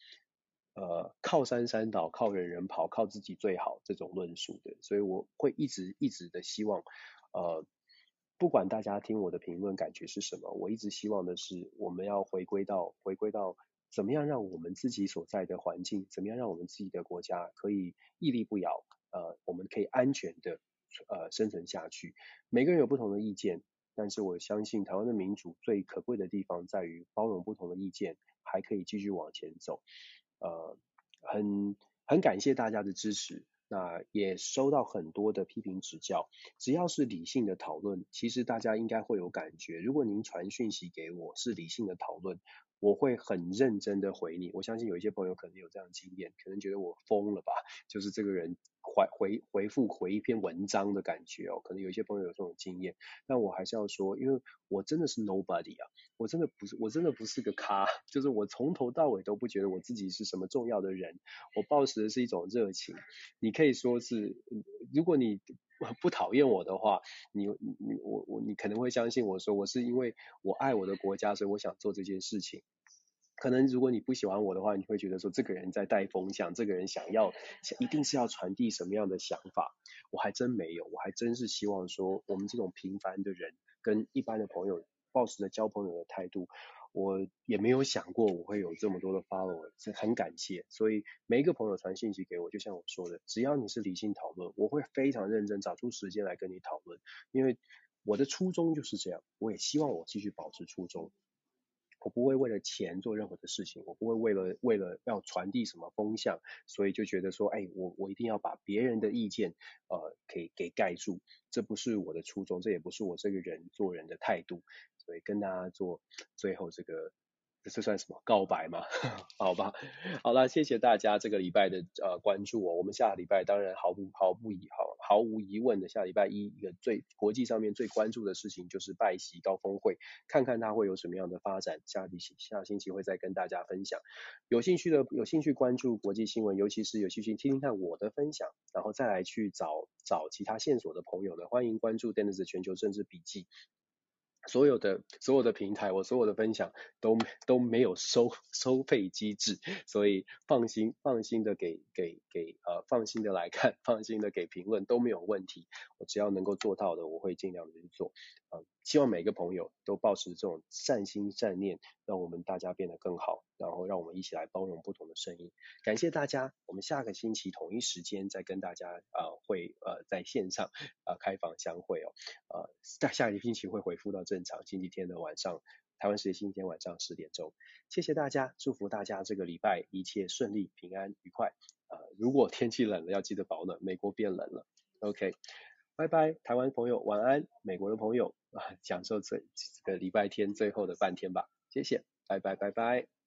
呃靠山山倒、靠人人跑、靠自己最好这种论述的，所以我会一直一直的希望呃。不管大家听我的评论感觉是什么，我一直希望的是，我们要回归到回归到怎么样让我们自己所在的环境，怎么样让我们自己的国家可以屹立不摇，呃，我们可以安全的呃生存下去。每个人有不同的意见，但是我相信台湾的民主最可贵的地方在于包容不同的意见，还可以继续往前走。呃，很很感谢大家的支持。那也收到很多的批评指教，只要是理性的讨论，其实大家应该会有感觉。如果您传讯息给我是理性的讨论，我会很认真的回你。我相信有一些朋友可能有这样的经验，可能觉得我疯了吧，就是这个人。回回回复回一篇文章的感觉哦，可能有一些朋友有这种经验，但我还是要说，因为我真的是 nobody 啊，我真的不是，我真的不是个咖，就是我从头到尾都不觉得我自己是什么重要的人，我抱持的是一种热情，你可以说是，如果你我 不讨厌我的话，你你我我你可能会相信我说我是因为我爱我的国家，所以我想做这件事情。可能如果你不喜欢我的话，你会觉得说这个人在带风向，这个人想要一定是要传递什么样的想法？我还真没有，我还真是希望说我们这种平凡的人跟一般的朋友抱持着交朋友的态度，我也没有想过我会有这么多的 follower，是很感谢。所以每一个朋友传信息给我，就像我说的，只要你是理性讨论，我会非常认真找出时间来跟你讨论，因为我的初衷就是这样，我也希望我继续保持初衷。我不会为了钱做任何的事情，我不会为了为了要传递什么风向，所以就觉得说，哎，我我一定要把别人的意见，呃，给给盖住，这不是我的初衷，这也不是我这个人做人的态度，所以跟大家做最后这个。这算什么告白吗？好吧，好了，谢谢大家这个礼拜的呃关注哦。我们下个礼拜当然毫不毫不疑毫毫无疑问的，下礼拜一一个最国际上面最关注的事情就是拜习高峰会，看看它会有什么样的发展。下礼下星期会再跟大家分享。有兴趣的有兴趣关注国际新闻，尤其是有兴趣听听看我的分享，然后再来去找找其他线索的朋友呢，欢迎关注 Dennis 全球政治笔记。所有的所有的平台，我所有的分享都都没有收收费机制，所以放心放心的给给给呃放心的来看，放心的给评论都没有问题。我只要能够做到的，我会尽量的去做。呃，希望每个朋友都抱持这种善心善念，让我们大家变得更好，然后让我们一起来包容不同的声音。感谢大家，我们下个星期同一时间再跟大家呃会呃在线上呃开房相会哦。呃，下下个星期会恢复到正常，星期天的晚上，台湾时间星期天晚上十点钟。谢谢大家，祝福大家这个礼拜一切顺利、平安、愉快。呃，如果天气冷了，要记得保暖，美国变冷了。OK。拜拜，台湾朋友晚安，美国的朋友啊，享受这这个礼拜天最后的半天吧，谢谢，拜拜拜拜。